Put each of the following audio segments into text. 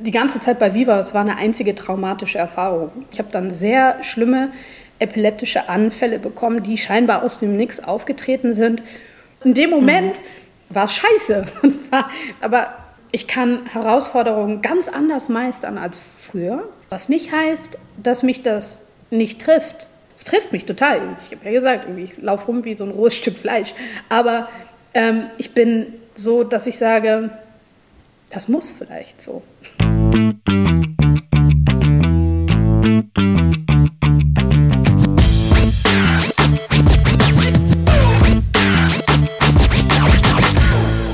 die ganze Zeit bei Viva, es war eine einzige traumatische Erfahrung. Ich habe dann sehr schlimme epileptische Anfälle bekommen, die scheinbar aus dem Nix aufgetreten sind. In dem Moment mhm. war es scheiße. Aber ich kann Herausforderungen ganz anders meistern als früher, was nicht heißt, dass mich das nicht trifft. Es trifft mich total. Ich habe ja gesagt, ich laufe rum wie so ein rohes Stück Fleisch. Aber ähm, ich bin so, dass ich sage, das muss vielleicht so.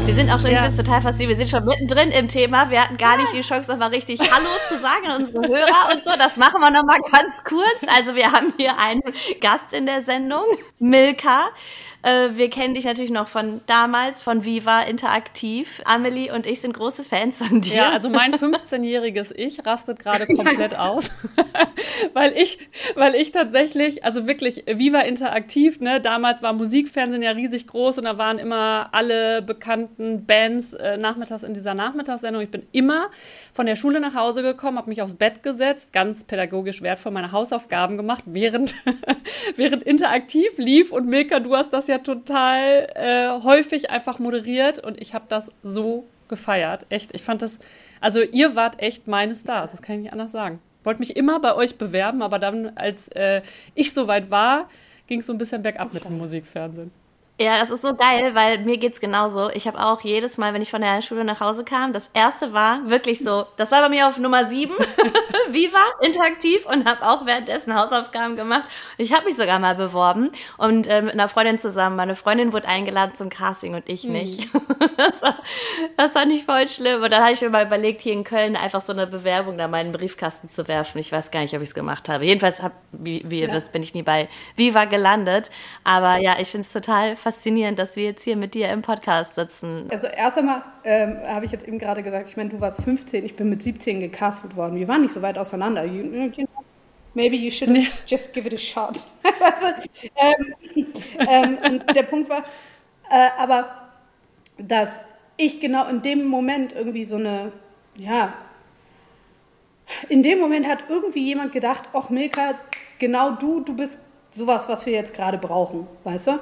Wir sind auch schon, ja. ich bin total fasziniert, wir sind schon mittendrin im Thema. Wir hatten gar nicht die Chance, nochmal richtig Hallo zu sagen an unsere Hörer und so. Das machen wir nochmal ganz kurz. Also wir haben hier einen Gast in der Sendung, Milka. Äh, wir kennen dich natürlich noch von damals, von Viva Interaktiv. Amelie und ich sind große Fans von dir. Ja, also mein 15-jähriges Ich rastet gerade komplett aus, weil ich, weil ich tatsächlich, also wirklich Viva Interaktiv, ne, damals war Musikfernsehen ja riesig groß und da waren immer alle bekannten Bands äh, nachmittags in dieser Nachmittagssendung. Ich bin immer von der Schule nach Hause gekommen, habe mich aufs Bett gesetzt, ganz pädagogisch wertvoll meine Hausaufgaben gemacht, während, während Interaktiv lief und Milka, du hast das ja ja total äh, häufig einfach moderiert und ich habe das so gefeiert. Echt, ich fand das, also ihr wart echt meine Stars, das kann ich nicht anders sagen. Wollte mich immer bei euch bewerben, aber dann, als äh, ich soweit war, ging es so ein bisschen bergab mit dem Musikfernsehen. Ja, das ist so geil, weil mir geht's genauso. Ich habe auch jedes Mal, wenn ich von der Schule nach Hause kam, das erste war wirklich so, das war bei mir auf Nummer sieben, Viva, interaktiv und habe auch währenddessen Hausaufgaben gemacht. Ich habe mich sogar mal beworben und äh, mit einer Freundin zusammen. Meine Freundin wurde eingeladen zum Casting und ich nicht. Mhm. das, war, das war nicht voll schlimm. Und dann habe ich mir mal überlegt, hier in Köln einfach so eine Bewerbung da meinen Briefkasten zu werfen. Ich weiß gar nicht, ob ich es gemacht habe. Jedenfalls, hab, wie, wie ihr ja. wisst, bin ich nie bei Viva gelandet. Aber ja, ich finde es total faszinierend, dass wir jetzt hier mit dir im Podcast sitzen. Also erst einmal ähm, habe ich jetzt eben gerade gesagt, ich meine, du warst 15, ich bin mit 17 gecastet worden. Wir waren nicht so weit auseinander. You, you know, maybe you should just give it a shot. also, ähm, ähm, und der Punkt war, äh, aber dass ich genau in dem Moment irgendwie so eine, ja, in dem Moment hat irgendwie jemand gedacht, ach Milka, genau du, du bist sowas, was wir jetzt gerade brauchen, weißt du?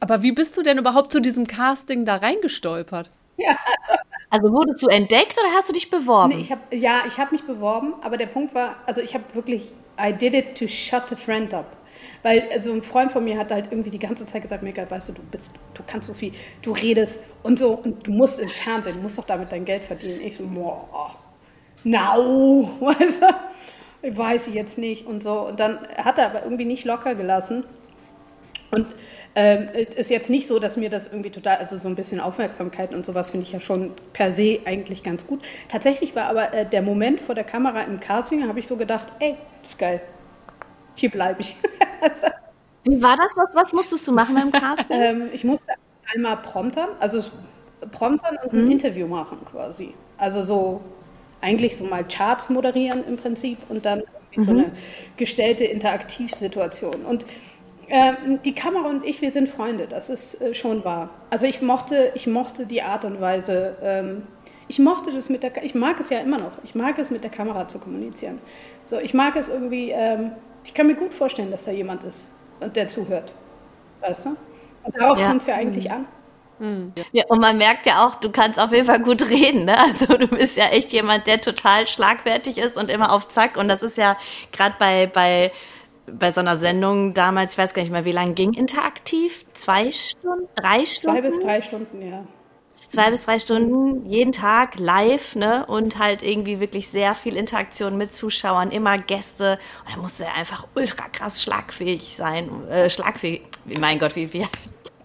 Aber wie bist du denn überhaupt zu diesem Casting da reingestolpert? Ja. Also wurdest du entdeckt oder hast du dich beworben? Nee, ich hab, ja, ich habe mich beworben, aber der Punkt war, also ich habe wirklich, I did it to shut a friend up. Weil so also ein Freund von mir hat halt irgendwie die ganze Zeit gesagt, Mika, weißt du, du bist, du kannst so viel, du redest und so und du musst ins Fernsehen, du musst doch damit dein Geld verdienen. Ich so, boah, no, weißt du, weiß ich jetzt nicht und so. Und dann hat er aber irgendwie nicht locker gelassen. Und ähm, ist jetzt nicht so, dass mir das irgendwie total, also so ein bisschen Aufmerksamkeit und sowas finde ich ja schon per se eigentlich ganz gut. Tatsächlich war aber äh, der Moment vor der Kamera im Casting, habe ich so gedacht, ey, ist geil, hier bleibe ich. Wie war das? Was, was musstest du machen beim Casting? ähm, ich musste einmal promptern, also promptern und ein mhm. Interview machen quasi. Also so eigentlich so mal Charts moderieren im Prinzip und dann mhm. so eine gestellte Interaktivsituation. Und die Kamera und ich, wir sind Freunde, das ist äh, schon wahr. Also ich mochte, ich mochte die Art und Weise, ähm, ich mochte das mit der, ich mag es ja immer noch, ich mag es mit der Kamera zu kommunizieren. So, ich mag es irgendwie, ähm, ich kann mir gut vorstellen, dass da jemand ist und der zuhört, weißt du? Und darauf ja. kommt es ja eigentlich an. Hm. Ja, und man merkt ja auch, du kannst auf jeden Fall gut reden. Ne? Also du bist ja echt jemand, der total schlagfertig ist und immer auf Zack. Und das ist ja gerade bei, bei bei so einer Sendung damals, ich weiß gar nicht mehr, wie lange ging interaktiv? Zwei Stunden? Drei Stunden? Zwei bis drei Stunden, ja. Zwei bis drei Stunden, jeden Tag live, ne? Und halt irgendwie wirklich sehr viel Interaktion mit Zuschauern, immer Gäste. Und da musste er einfach ultra krass schlagfähig sein. Äh, schlagfähig, mein Gott, wie, wie,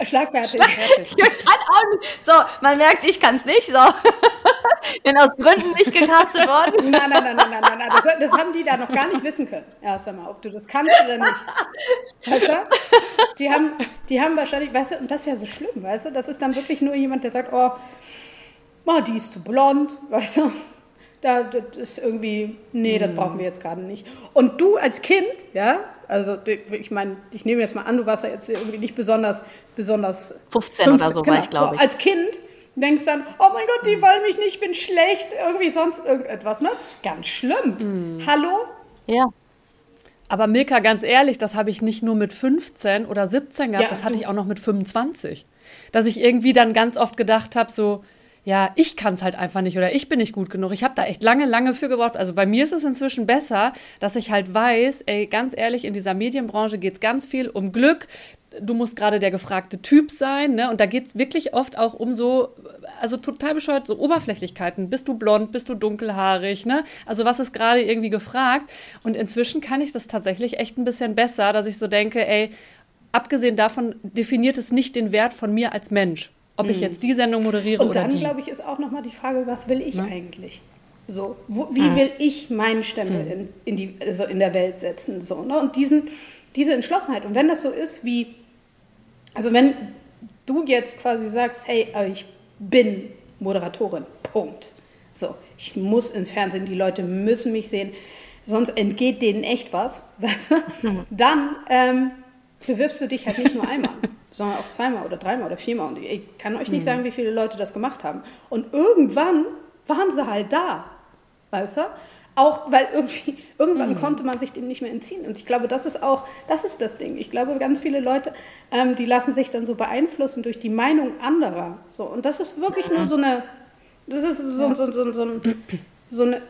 Schlagfertig. Schlag. So, man merkt, ich kann es nicht. So. Bin aus Gründen nicht gecastet worden. Nein, nein, nein, nein, nein, nein. Das, das, haben die da noch gar nicht wissen können. Erst einmal, ob du das kannst oder nicht. Weißt du? Die haben, die haben wahrscheinlich, weißt du, und das ist ja so schlimm, weißt du? Das ist dann wirklich nur jemand, der sagt, oh, oh die ist zu blond, weißt du? Da, das ist irgendwie, nee, das brauchen wir jetzt gerade nicht. Und du als Kind, ja, also ich meine, ich nehme jetzt mal an, du warst ja jetzt irgendwie nicht besonders, besonders 15 50, oder so genau, war ich, glaube ich. So, als Kind denkst dann, oh mein Gott, die wollen mich nicht, ich bin schlecht, irgendwie sonst irgendetwas. Ne? Das ist ganz schlimm. Mhm. Hallo? Ja. Aber Milka, ganz ehrlich, das habe ich nicht nur mit 15 oder 17 gehabt, ja, das hatte ich auch noch mit 25. Dass ich irgendwie dann ganz oft gedacht habe, so, ja, ich kann es halt einfach nicht oder ich bin nicht gut genug. Ich habe da echt lange, lange für gebraucht. Also bei mir ist es inzwischen besser, dass ich halt weiß, ey, ganz ehrlich, in dieser Medienbranche geht es ganz viel um Glück. Du musst gerade der gefragte Typ sein, ne? Und da geht es wirklich oft auch um so, also total bescheuert, so Oberflächlichkeiten. Bist du blond, bist du dunkelhaarig, ne? Also was ist gerade irgendwie gefragt? Und inzwischen kann ich das tatsächlich echt ein bisschen besser, dass ich so denke, ey, abgesehen davon definiert es nicht den Wert von mir als Mensch ob ich mhm. jetzt die Sendung moderiere oder die. Und dann, glaube ich, ist auch nochmal die Frage, was will ich ja. eigentlich? So, wo, wie ah. will ich meinen Stempel mhm. in, in, die, also in der Welt setzen? So, ne? Und diesen, diese Entschlossenheit. Und wenn das so ist wie, also wenn du jetzt quasi sagst, hey, ich bin Moderatorin, Punkt. So, ich muss ins Fernsehen, die Leute müssen mich sehen, sonst entgeht denen echt was. dann ähm, bewirbst du dich halt nicht nur einmal sondern auch zweimal oder dreimal oder viermal. Und ich kann euch nicht mhm. sagen, wie viele Leute das gemacht haben. Und irgendwann waren sie halt da, weißt du? Auch weil irgendwie, irgendwann mhm. konnte man sich dem nicht mehr entziehen. Und ich glaube, das ist auch, das ist das Ding. Ich glaube, ganz viele Leute, ähm, die lassen sich dann so beeinflussen durch die Meinung anderer. So, und das ist wirklich ja. nur so eine, das ist so, ja. so, so, so, so eine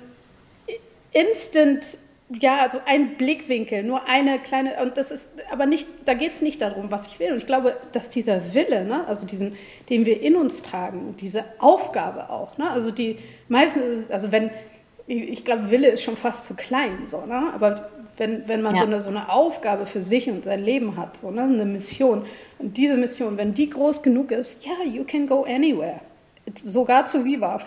Instant ja, also ein Blickwinkel, nur eine kleine, und das ist aber nicht, da geht es nicht darum, was ich will. Und ich glaube, dass dieser Wille, ne, also diesen, den wir in uns tragen, diese Aufgabe auch, ne, also die meisten, also wenn, ich glaube, Wille ist schon fast zu klein, so, ne, aber wenn, wenn man ja. so, eine, so eine Aufgabe für sich und sein Leben hat, so, ne, eine Mission, und diese Mission, wenn die groß genug ist, ja, you can go anywhere, sogar zu Viva.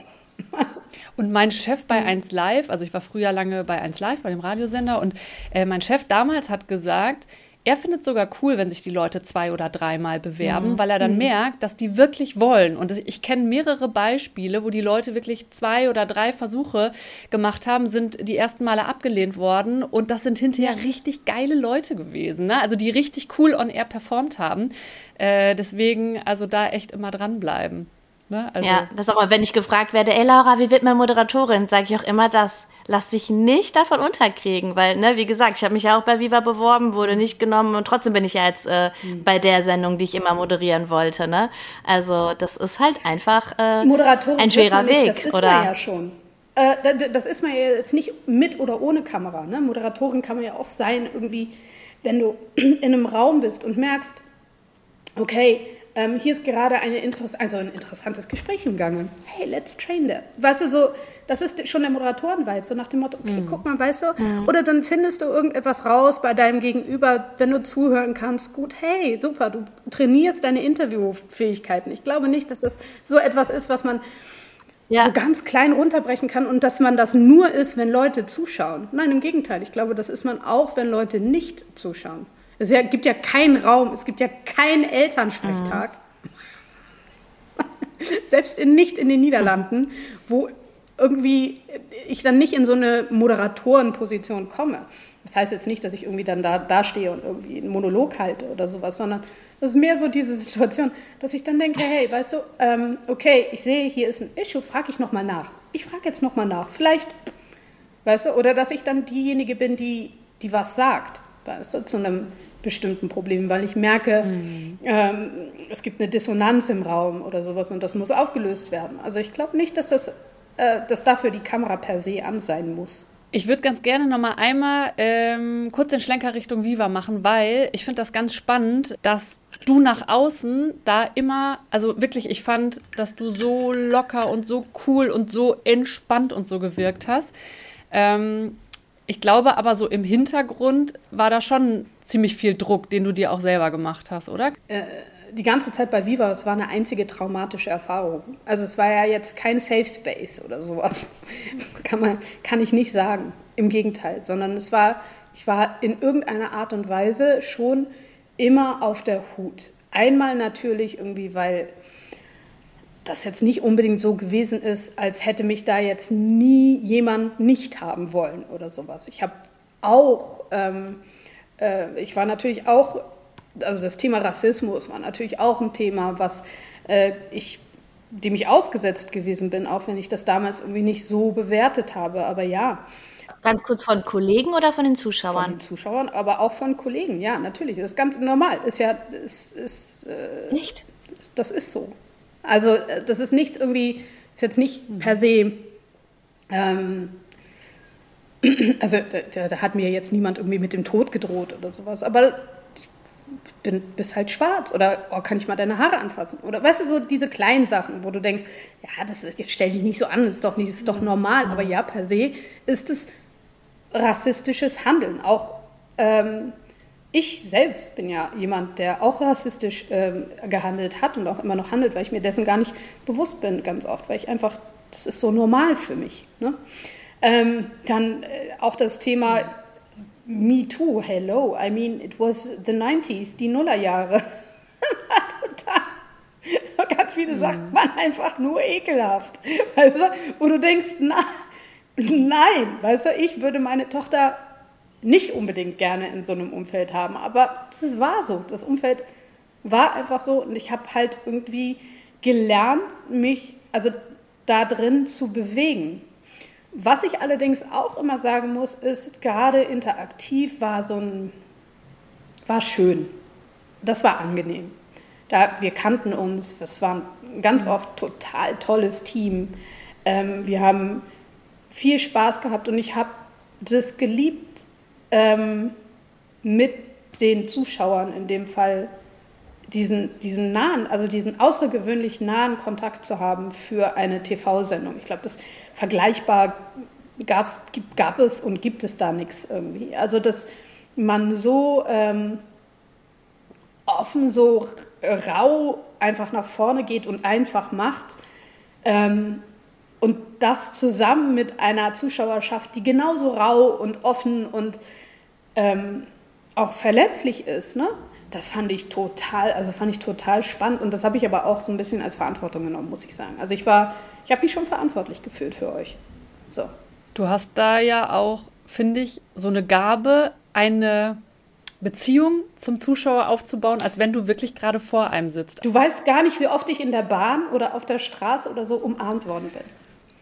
Und mein Chef bei 1 mhm. Live, also ich war früher lange bei 1 Live, bei dem Radiosender, und äh, mein Chef damals hat gesagt, er findet sogar cool, wenn sich die Leute zwei oder dreimal bewerben, mhm. weil er dann mhm. merkt, dass die wirklich wollen. Und ich kenne mehrere Beispiele, wo die Leute wirklich zwei oder drei Versuche gemacht haben, sind die ersten Male abgelehnt worden. Und das sind hinterher richtig geile Leute gewesen. Ne? Also die richtig cool on air performt haben. Äh, deswegen, also da echt immer dranbleiben. Ne? Also ja, das auch, wenn ich gefragt werde, ey Laura, wie wird man Moderatorin, sage ich auch immer das. Lass dich nicht davon unterkriegen, weil, ne, wie gesagt, ich habe mich ja auch bei Viva beworben, wurde nicht genommen und trotzdem bin ich ja jetzt äh, mhm. bei der Sendung, die ich immer moderieren wollte, ne? Also das ist halt einfach äh, ein schwerer Weg, das ist oder? Man ja schon. Äh, das ist man ja jetzt nicht mit oder ohne Kamera. Ne? Moderatorin kann man ja auch sein, irgendwie, wenn du in einem Raum bist und merkst, okay, ähm, hier ist gerade Interess also ein interessantes Gespräch im Gange. Hey, let's train that. Weißt du, so, das ist schon der Moderatoren-Vibe, so nach dem Motto, okay, mhm. guck mal, weißt du, mhm. oder dann findest du irgendetwas raus bei deinem Gegenüber, wenn du zuhören kannst, gut, hey, super, du trainierst deine Interviewfähigkeiten. Ich glaube nicht, dass das so etwas ist, was man ja. so ganz klein runterbrechen kann und dass man das nur ist, wenn Leute zuschauen. Nein, im Gegenteil, ich glaube, das ist man auch, wenn Leute nicht zuschauen. Es gibt ja keinen Raum, es gibt ja keinen Elternsprechtag. Mhm. Selbst in, nicht in den Niederlanden, wo irgendwie ich dann nicht in so eine Moderatorenposition komme. Das heißt jetzt nicht, dass ich irgendwie dann da, da stehe und irgendwie einen Monolog halte oder sowas, sondern das ist mehr so diese Situation, dass ich dann denke, hey, weißt du, ähm, okay, ich sehe, hier ist ein Issue, frage ich nochmal nach. Ich frage jetzt nochmal nach. Vielleicht, weißt du, oder dass ich dann diejenige bin, die, die was sagt, zu einem bestimmten Problemen, weil ich merke, mhm. ähm, es gibt eine Dissonanz im Raum oder sowas und das muss aufgelöst werden. Also ich glaube nicht, dass, das, äh, dass dafür die Kamera per se an sein muss. Ich würde ganz gerne noch mal einmal ähm, kurz den Schlenker Richtung Viva machen, weil ich finde das ganz spannend, dass du nach außen da immer, also wirklich, ich fand, dass du so locker und so cool und so entspannt und so gewirkt hast. Ähm, ich glaube aber so im Hintergrund war da schon ziemlich viel Druck, den du dir auch selber gemacht hast, oder? Äh, die ganze Zeit bei Viva, es war eine einzige traumatische Erfahrung. Also es war ja jetzt kein Safe Space oder sowas. kann, man, kann ich nicht sagen. Im Gegenteil, sondern es war, ich war in irgendeiner Art und Weise schon immer auf der Hut. Einmal natürlich irgendwie, weil das jetzt nicht unbedingt so gewesen ist, als hätte mich da jetzt nie jemand nicht haben wollen oder sowas. Ich habe auch, ähm, äh, ich war natürlich auch, also das Thema Rassismus war natürlich auch ein Thema, was äh, ich dem ich ausgesetzt gewesen bin, auch wenn ich das damals irgendwie nicht so bewertet habe. Aber ja. Ganz kurz von Kollegen oder von den Zuschauern? Von den Zuschauern, aber auch von Kollegen, ja, natürlich. Das ist ganz normal. Ist ja, ist, ist, äh, nicht? Das ist so. Also, äh, das ist nichts irgendwie, ist jetzt nicht per se. Ähm, also, da, da, hat mir jetzt niemand irgendwie mit dem Tod gedroht oder sowas. Aber bin, bist halt schwarz oder oh, kann ich mal deine Haare anfassen? Oder weißt du, so diese kleinen Sachen, wo du denkst, ja, das ist, jetzt stell dich nicht so an, das ist doch nicht, das ist doch normal. Aber ja, per se ist es rassistisches Handeln. Auch ähm, ich selbst bin ja jemand, der auch rassistisch ähm, gehandelt hat und auch immer noch handelt, weil ich mir dessen gar nicht bewusst bin, ganz oft, weil ich einfach, das ist so normal für mich. Ne? Ähm, dann äh, auch das Thema Me Too, hello. I mean, it was the 90s, die Nullerjahre. Total. Ganz viele sagt man einfach nur ekelhaft. Weißt du? Wo du denkst, na, nein, weißt du, ich würde meine Tochter nicht unbedingt gerne in so einem Umfeld haben. Aber es war so. Das Umfeld war einfach so. Und ich habe halt irgendwie gelernt, mich also da drin zu bewegen. Was ich allerdings auch immer sagen muss, ist, gerade interaktiv war so ein, war schön. Das war angenehm. Da, wir kannten uns, es war ein ganz oft total tolles Team. Ähm, wir haben viel Spaß gehabt und ich habe das geliebt, ähm, mit den Zuschauern in dem Fall diesen, diesen nahen, also diesen außergewöhnlich nahen Kontakt zu haben für eine TV-Sendung. Ich glaube, das vergleichbar gab's, gab es und gibt es da nichts irgendwie. Also, dass man so ähm, offen, so rau einfach nach vorne geht und einfach macht. Ähm, und das zusammen mit einer Zuschauerschaft, die genauso rau und offen und ähm, auch verletzlich ist, ne? das fand ich total, also fand ich total spannend und das habe ich aber auch so ein bisschen als Verantwortung genommen, muss ich sagen. Also ich war, ich habe mich schon verantwortlich gefühlt für euch. So. Du hast da ja auch, finde ich, so eine Gabe, eine Beziehung zum Zuschauer aufzubauen, als wenn du wirklich gerade vor einem sitzt. Du weißt gar nicht, wie oft ich in der Bahn oder auf der Straße oder so umarmt worden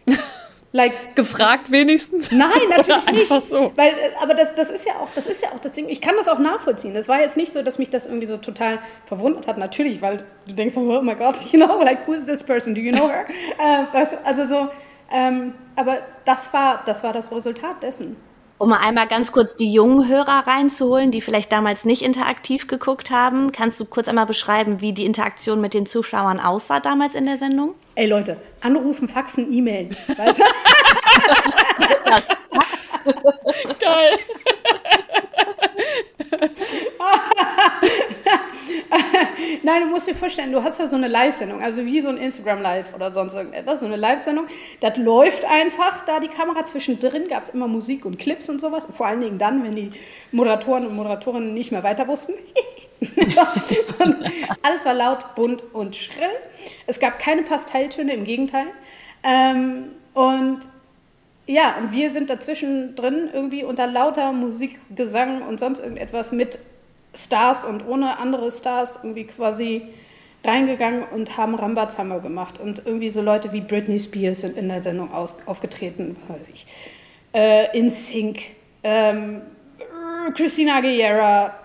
bin. Like, Gefragt wenigstens? Nein, natürlich nicht. So. Weil, äh, aber das, das, ist ja auch, das ist ja auch das Ding. Ich kann das auch nachvollziehen. Das war jetzt nicht so, dass mich das irgendwie so total verwundert hat. Natürlich, weil du denkst, oh mein Gott, you know, like, who is this person? Do you know her? äh, also so, ähm, aber das war, das war das Resultat dessen. Um mal einmal ganz kurz die jungen Hörer reinzuholen, die vielleicht damals nicht interaktiv geguckt haben, kannst du kurz einmal beschreiben, wie die Interaktion mit den Zuschauern aussah damals in der Sendung? Ey Leute, anrufen, faxen, E-Mailen. Geil. Nein, du musst dir vorstellen, du hast ja so eine Live-Sendung, also wie so ein Instagram-Live oder sonst irgendetwas, so eine Live-Sendung. Das läuft einfach da die Kamera. Zwischendrin gab es immer Musik und Clips und sowas. vor allen Dingen dann, wenn die Moderatoren und Moderatorinnen nicht mehr weiter wussten. alles war laut, bunt und schrill. Es gab keine Pastelltöne, im Gegenteil. Ähm, und ja, und wir sind dazwischen drin irgendwie unter lauter Musik, Gesang und sonst irgendetwas mit Stars und ohne andere Stars irgendwie quasi reingegangen und haben Rambazamba gemacht. Und irgendwie so Leute wie Britney Spears sind in der Sendung aus, aufgetreten, weiß ich. Äh, In Sync, ähm, Christina Aguilera,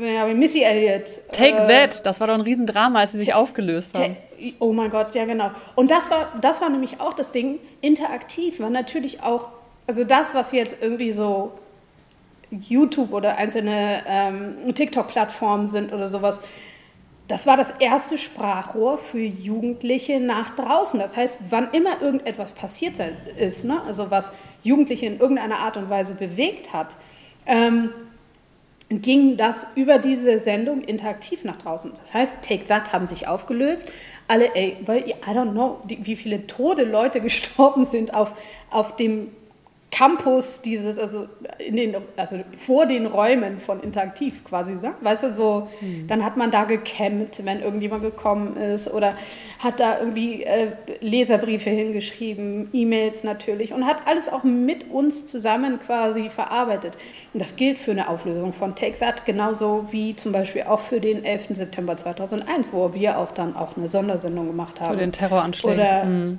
ja, Missy Elliott. Take äh, That, das war doch ein Riesendrama, als sie sich aufgelöst haben. Oh mein Gott, ja genau. Und das war, das war nämlich auch das Ding, interaktiv war natürlich auch, also das, was jetzt irgendwie so YouTube oder einzelne ähm, TikTok-Plattformen sind oder sowas, das war das erste Sprachrohr für Jugendliche nach draußen. Das heißt, wann immer irgendetwas passiert ist, ne, also was Jugendliche in irgendeiner Art und Weise bewegt hat, ähm, ging das über diese Sendung interaktiv nach draußen. Das heißt, Take That haben sich aufgelöst. Alle, ey, I don't know, wie viele Tode Leute gestorben sind auf, auf dem Campus dieses, also, in den, also vor den Räumen von Interaktiv quasi, ne? weißt du, so, mhm. dann hat man da gecampt, wenn irgendjemand gekommen ist oder hat da irgendwie äh, Leserbriefe hingeschrieben, E-Mails natürlich und hat alles auch mit uns zusammen quasi verarbeitet. Und das gilt für eine Auflösung von Take That genauso wie zum Beispiel auch für den 11. September 2001, wo wir auch dann auch eine Sondersendung gemacht haben. Zu den Terroranschlägen. Oder, mhm.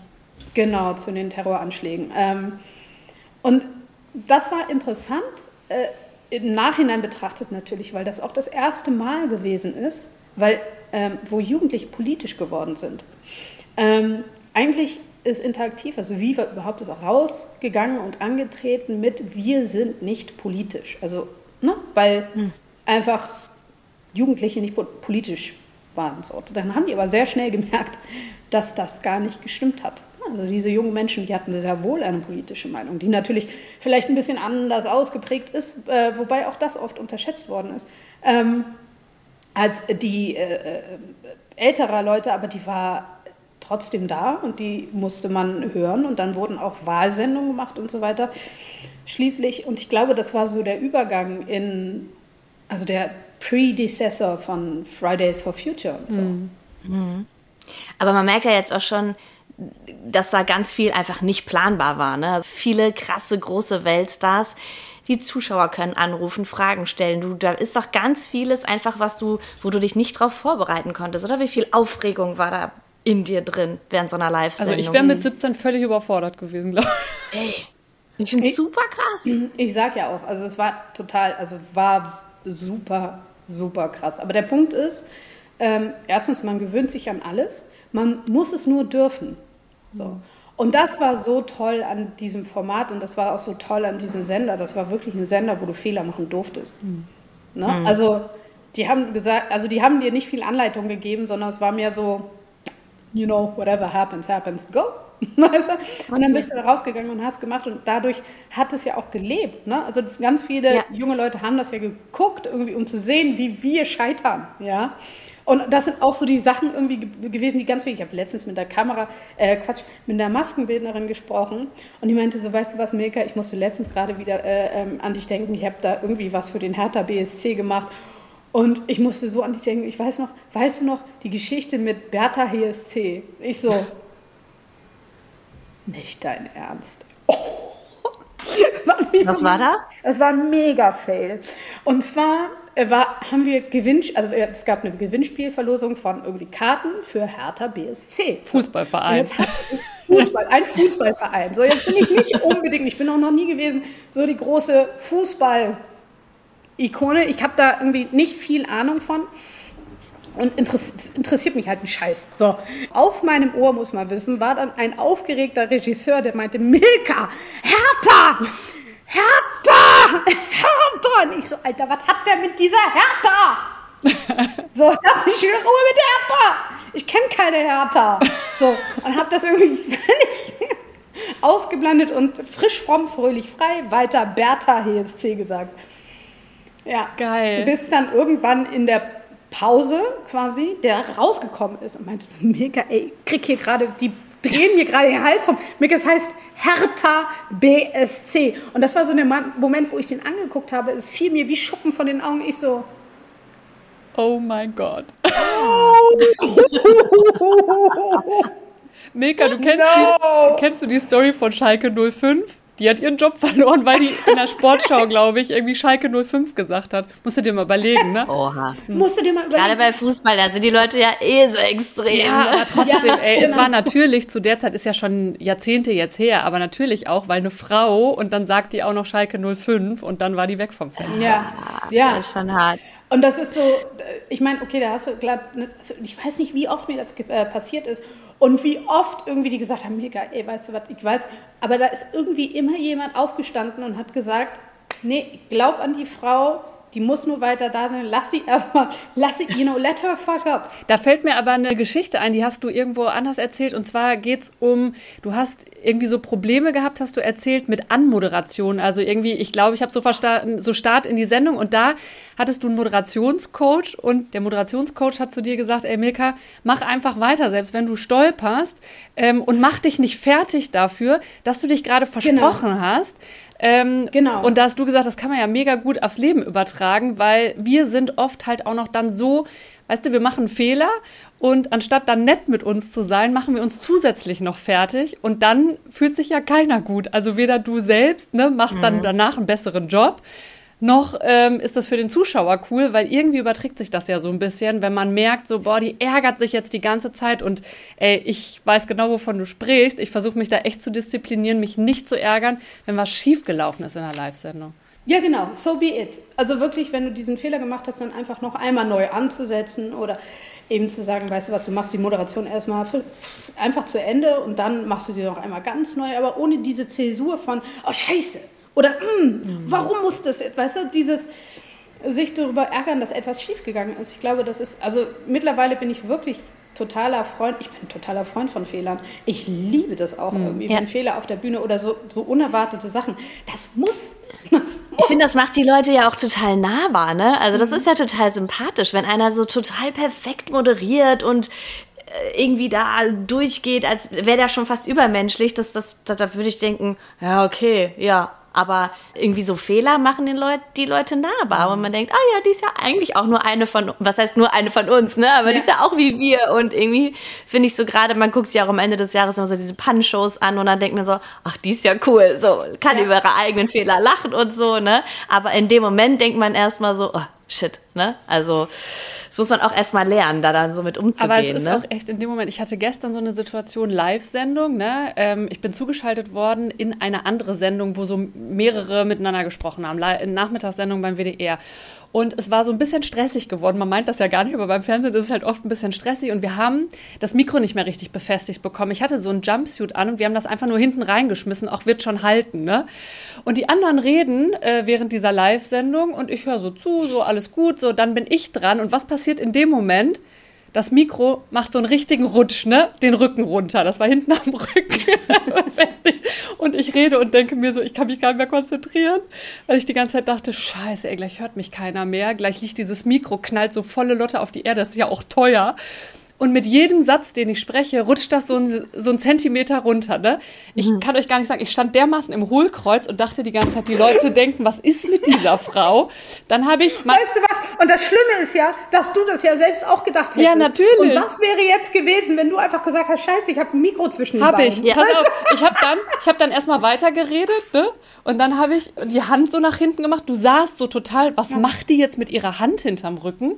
Genau, zu den Terroranschlägen. Ähm, und das war interessant, äh, im Nachhinein betrachtet natürlich, weil das auch das erste Mal gewesen ist, weil, ähm, wo Jugendliche politisch geworden sind. Ähm, eigentlich ist interaktiv, also Viva überhaupt ist auch rausgegangen und angetreten mit Wir sind nicht politisch. Also, ne, weil hm. einfach Jugendliche nicht politisch waren. So. Dann haben die aber sehr schnell gemerkt, dass das gar nicht gestimmt hat. Also diese jungen Menschen, die hatten sehr wohl eine politische Meinung, die natürlich vielleicht ein bisschen anders ausgeprägt ist, äh, wobei auch das oft unterschätzt worden ist, ähm, als die äh, äh, älterer Leute, aber die war trotzdem da und die musste man hören und dann wurden auch Wahlsendungen gemacht und so weiter. Schließlich, und ich glaube, das war so der Übergang in, also der Predecessor von Fridays for Future und so. Mhm. Aber man merkt ja jetzt auch schon, dass da ganz viel einfach nicht planbar war. Ne? Viele krasse, große Weltstars. Die Zuschauer können anrufen, Fragen stellen. Du, da ist doch ganz vieles einfach, was du, wo du dich nicht drauf vorbereiten konntest. Oder wie viel Aufregung war da in dir drin während so einer Live-Sendung? Also ich wäre mit 17 völlig überfordert gewesen, glaube ich. Ey, ich finde es super krass. Ich sag ja auch, also es war total, also war super, super krass. Aber der Punkt ist, ähm, erstens, man gewöhnt sich an alles. Man muss es nur dürfen. So. Und das war so toll an diesem Format und das war auch so toll an diesem Sender. Das war wirklich ein Sender, wo du Fehler machen durftest. Mhm. Ne? Mhm. Also die haben gesagt, also die haben dir nicht viel Anleitung gegeben, sondern es war mehr so, you know, whatever happens, happens, go. und dann bist du rausgegangen und hast gemacht und dadurch hat es ja auch gelebt. Ne? Also ganz viele ja. junge Leute haben das ja geguckt, irgendwie, um zu sehen, wie wir scheitern. Ja? Und das sind auch so die Sachen irgendwie gewesen, die ganz wichtig. Ich habe letztens mit der Kamera, äh, Quatsch, mit der Maskenbildnerin gesprochen und die meinte so, weißt du was, Milka, ich musste letztens gerade wieder äh, ähm, an dich denken. Ich habe da irgendwie was für den Hertha BSC gemacht und ich musste so an dich denken. Ich weiß noch, weißt du noch, die Geschichte mit Bertha HSC? Ich so, nicht dein Ernst. Oh. Was so, war da? Das war ein Mega-Fail. Und zwar war, haben wir Gewinn, also es gab eine Gewinnspielverlosung von irgendwie Karten für Hertha BSC. Fußballverein. Fußball, ein Fußballverein. So, jetzt bin ich nicht unbedingt, ich bin auch noch nie gewesen, so die große Fußball-Ikone. Ich habe da irgendwie nicht viel Ahnung von. Und interessiert mich halt ein Scheiß. So, auf meinem Ohr, muss man wissen, war dann ein aufgeregter Regisseur, der meinte, Milka, Hertha, Hertha! Hertha! Und ich so, Alter, was hat der mit dieser Hertha? so, lass mich in Ruhe mit der Hertha! Ich kenne keine Hertha. So, und hab das irgendwie völlig ausgeblendet und frisch, fromm, fröhlich, frei weiter Bertha HSC gesagt. Ja. Geil. Bis dann irgendwann in der Pause quasi, der rausgekommen ist und meinte so, mega, ey, krieg hier gerade die drehen hier gerade den Hals um. Es heißt Hertha BSC. Und das war so der Moment, wo ich den angeguckt habe. Es fiel mir wie Schuppen von den Augen. Ich so. Oh mein Gott. Milka, du kennst, no. die, kennst du die Story von Schalke 05? Die hat ihren Job verloren, weil die in der Sportschau, glaube ich, irgendwie Schalke 05 gesagt hat. Musst du dir mal überlegen, ne? Oha. Hm. Musst du dir mal überlegen. Gerade bei Fußball, da sind die Leute ja eh so extrem. Ja, aber trotzdem, ja, ey, es war natürlich, zu der Zeit ist ja schon Jahrzehnte jetzt her, aber natürlich auch, weil eine Frau und dann sagt die auch noch Schalke 05 und dann war die weg vom Fenster. Ja, ja. Das ist schon hart. Und das ist so, äh, ich meine, okay, da hast du, klar, also ich weiß nicht, wie oft mir das äh, passiert ist und wie oft irgendwie die gesagt haben, mega, ey, weißt du was, ich weiß, aber da ist irgendwie immer jemand aufgestanden und hat gesagt, nee, glaub an die Frau, Die muss nur weiter da sein. Lass sie erstmal, lass sie, you know, let her fuck up. Da fällt mir aber eine Geschichte ein, die hast du irgendwo anders erzählt. Und zwar geht es um, du hast irgendwie so Probleme gehabt, hast du erzählt, mit Anmoderation. Also irgendwie, ich glaube, ich habe so verstanden, so Start in die Sendung. Und da hattest du einen Moderationscoach und der Moderationscoach hat zu dir gesagt, ey Milka, mach einfach weiter, selbst wenn du stolperst ähm, und mach dich nicht fertig dafür, dass du dich gerade genau. versprochen genau. hast. Ähm, genau. Und da hast du gesagt, das kann man ja mega gut aufs Leben übertragen, weil wir sind oft halt auch noch dann so, weißt du, wir machen Fehler und anstatt dann nett mit uns zu sein, machen wir uns zusätzlich noch fertig und dann fühlt sich ja keiner gut. Also weder du selbst, ne, machst mhm. dann danach einen besseren Job, noch ähm, ist das für den Zuschauer cool, weil irgendwie überträgt sich das ja so ein bisschen, wenn man merkt, so, boah, die ärgert sich jetzt die ganze Zeit und ey, ich weiß genau, wovon du sprichst. Ich versuche mich da echt zu disziplinieren, mich nicht zu ärgern, wenn was schiefgelaufen ist in der Live-Sendung. Ja, genau, so be it. Also wirklich, wenn du diesen Fehler gemacht hast, dann einfach noch einmal neu anzusetzen oder eben zu sagen, weißt du was, du machst die Moderation erstmal einfach zu Ende und dann machst du sie noch einmal ganz neu, aber ohne diese Zäsur von, oh Scheiße, oder, mm, mhm. warum muss das, weißt du, dieses sich darüber ärgern, dass etwas schiefgegangen ist. Ich glaube, das ist, also mittlerweile bin ich wirklich totaler Freund, ich bin totaler Freund von Fehlern. Ich liebe das auch mhm. irgendwie, ja. wenn Fehler auf der Bühne oder so, so unerwartete Sachen. Das muss. Das muss. Ich finde, das macht die Leute ja auch total nahbar, ne? Also das mhm. ist ja total sympathisch, wenn einer so total perfekt moderiert und äh, irgendwie da durchgeht, als wäre der schon fast übermenschlich, das, das, da, da würde ich denken, ja, okay, ja, aber irgendwie so Fehler machen den Leut, die Leute nahbar. Und man denkt, ah ja, die ist ja eigentlich auch nur eine von, was heißt nur eine von uns, ne? Aber ja. die ist ja auch wie wir. Und irgendwie finde ich so gerade, man guckt sich auch am Ende des Jahres immer so diese Punch-Shows an und dann denkt man so, ach, die ist ja cool. So, kann ja. über ihre eigenen Fehler lachen und so, ne? Aber in dem Moment denkt man erstmal so, oh, shit, ne? Also, das muss man auch erstmal lernen, da dann so mit umzugehen. Aber es ist ne? auch echt in dem Moment, ich hatte gestern so eine Situation, Live-Sendung, ne? Ähm, ich bin zugeschaltet worden in eine andere Sendung, wo so mehrere miteinander gesprochen haben, in Nachmittagssendung beim WDR. Und es war so ein bisschen stressig geworden. Man meint das ja gar nicht, aber beim Fernsehen ist es halt oft ein bisschen stressig. Und wir haben das Mikro nicht mehr richtig befestigt bekommen. Ich hatte so einen Jumpsuit an und wir haben das einfach nur hinten reingeschmissen. Auch wird schon halten. Ne? Und die anderen reden äh, während dieser Live-Sendung und ich höre so zu, so alles gut. So, dann bin ich dran. Und was passiert in dem Moment? Das Mikro macht so einen richtigen Rutsch, ne? Den Rücken runter. Das war hinten am Rücken befestigt. Und ich rede und denke mir so, ich kann mich gar nicht mehr konzentrieren, weil ich die ganze Zeit dachte, scheiße, ey, gleich hört mich keiner mehr. Gleich liegt dieses Mikro, knallt so volle Lotte auf die Erde. Das ist ja auch teuer. Und mit jedem Satz, den ich spreche, rutscht das so ein, so ein Zentimeter runter. Ne? Ich mhm. kann euch gar nicht sagen, ich stand dermaßen im Hohlkreuz und dachte die ganze Zeit, die Leute denken, was ist mit dieser Frau? Dann habe ich. Weißt du was? Und das Schlimme ist ja, dass du das ja selbst auch gedacht hättest. Ja, natürlich. Und was wäre jetzt gewesen, wenn du einfach gesagt hast, scheiße, ich habe ein Mikro zwischen den hab Beinen? Habe ich. Ja. Pass auf, ich habe dann, ich hab dann erstmal weitergeredet, ne? Und dann habe ich die Hand so nach hinten gemacht. Du sahst so total, was ja. macht die jetzt mit ihrer Hand hinterm Rücken?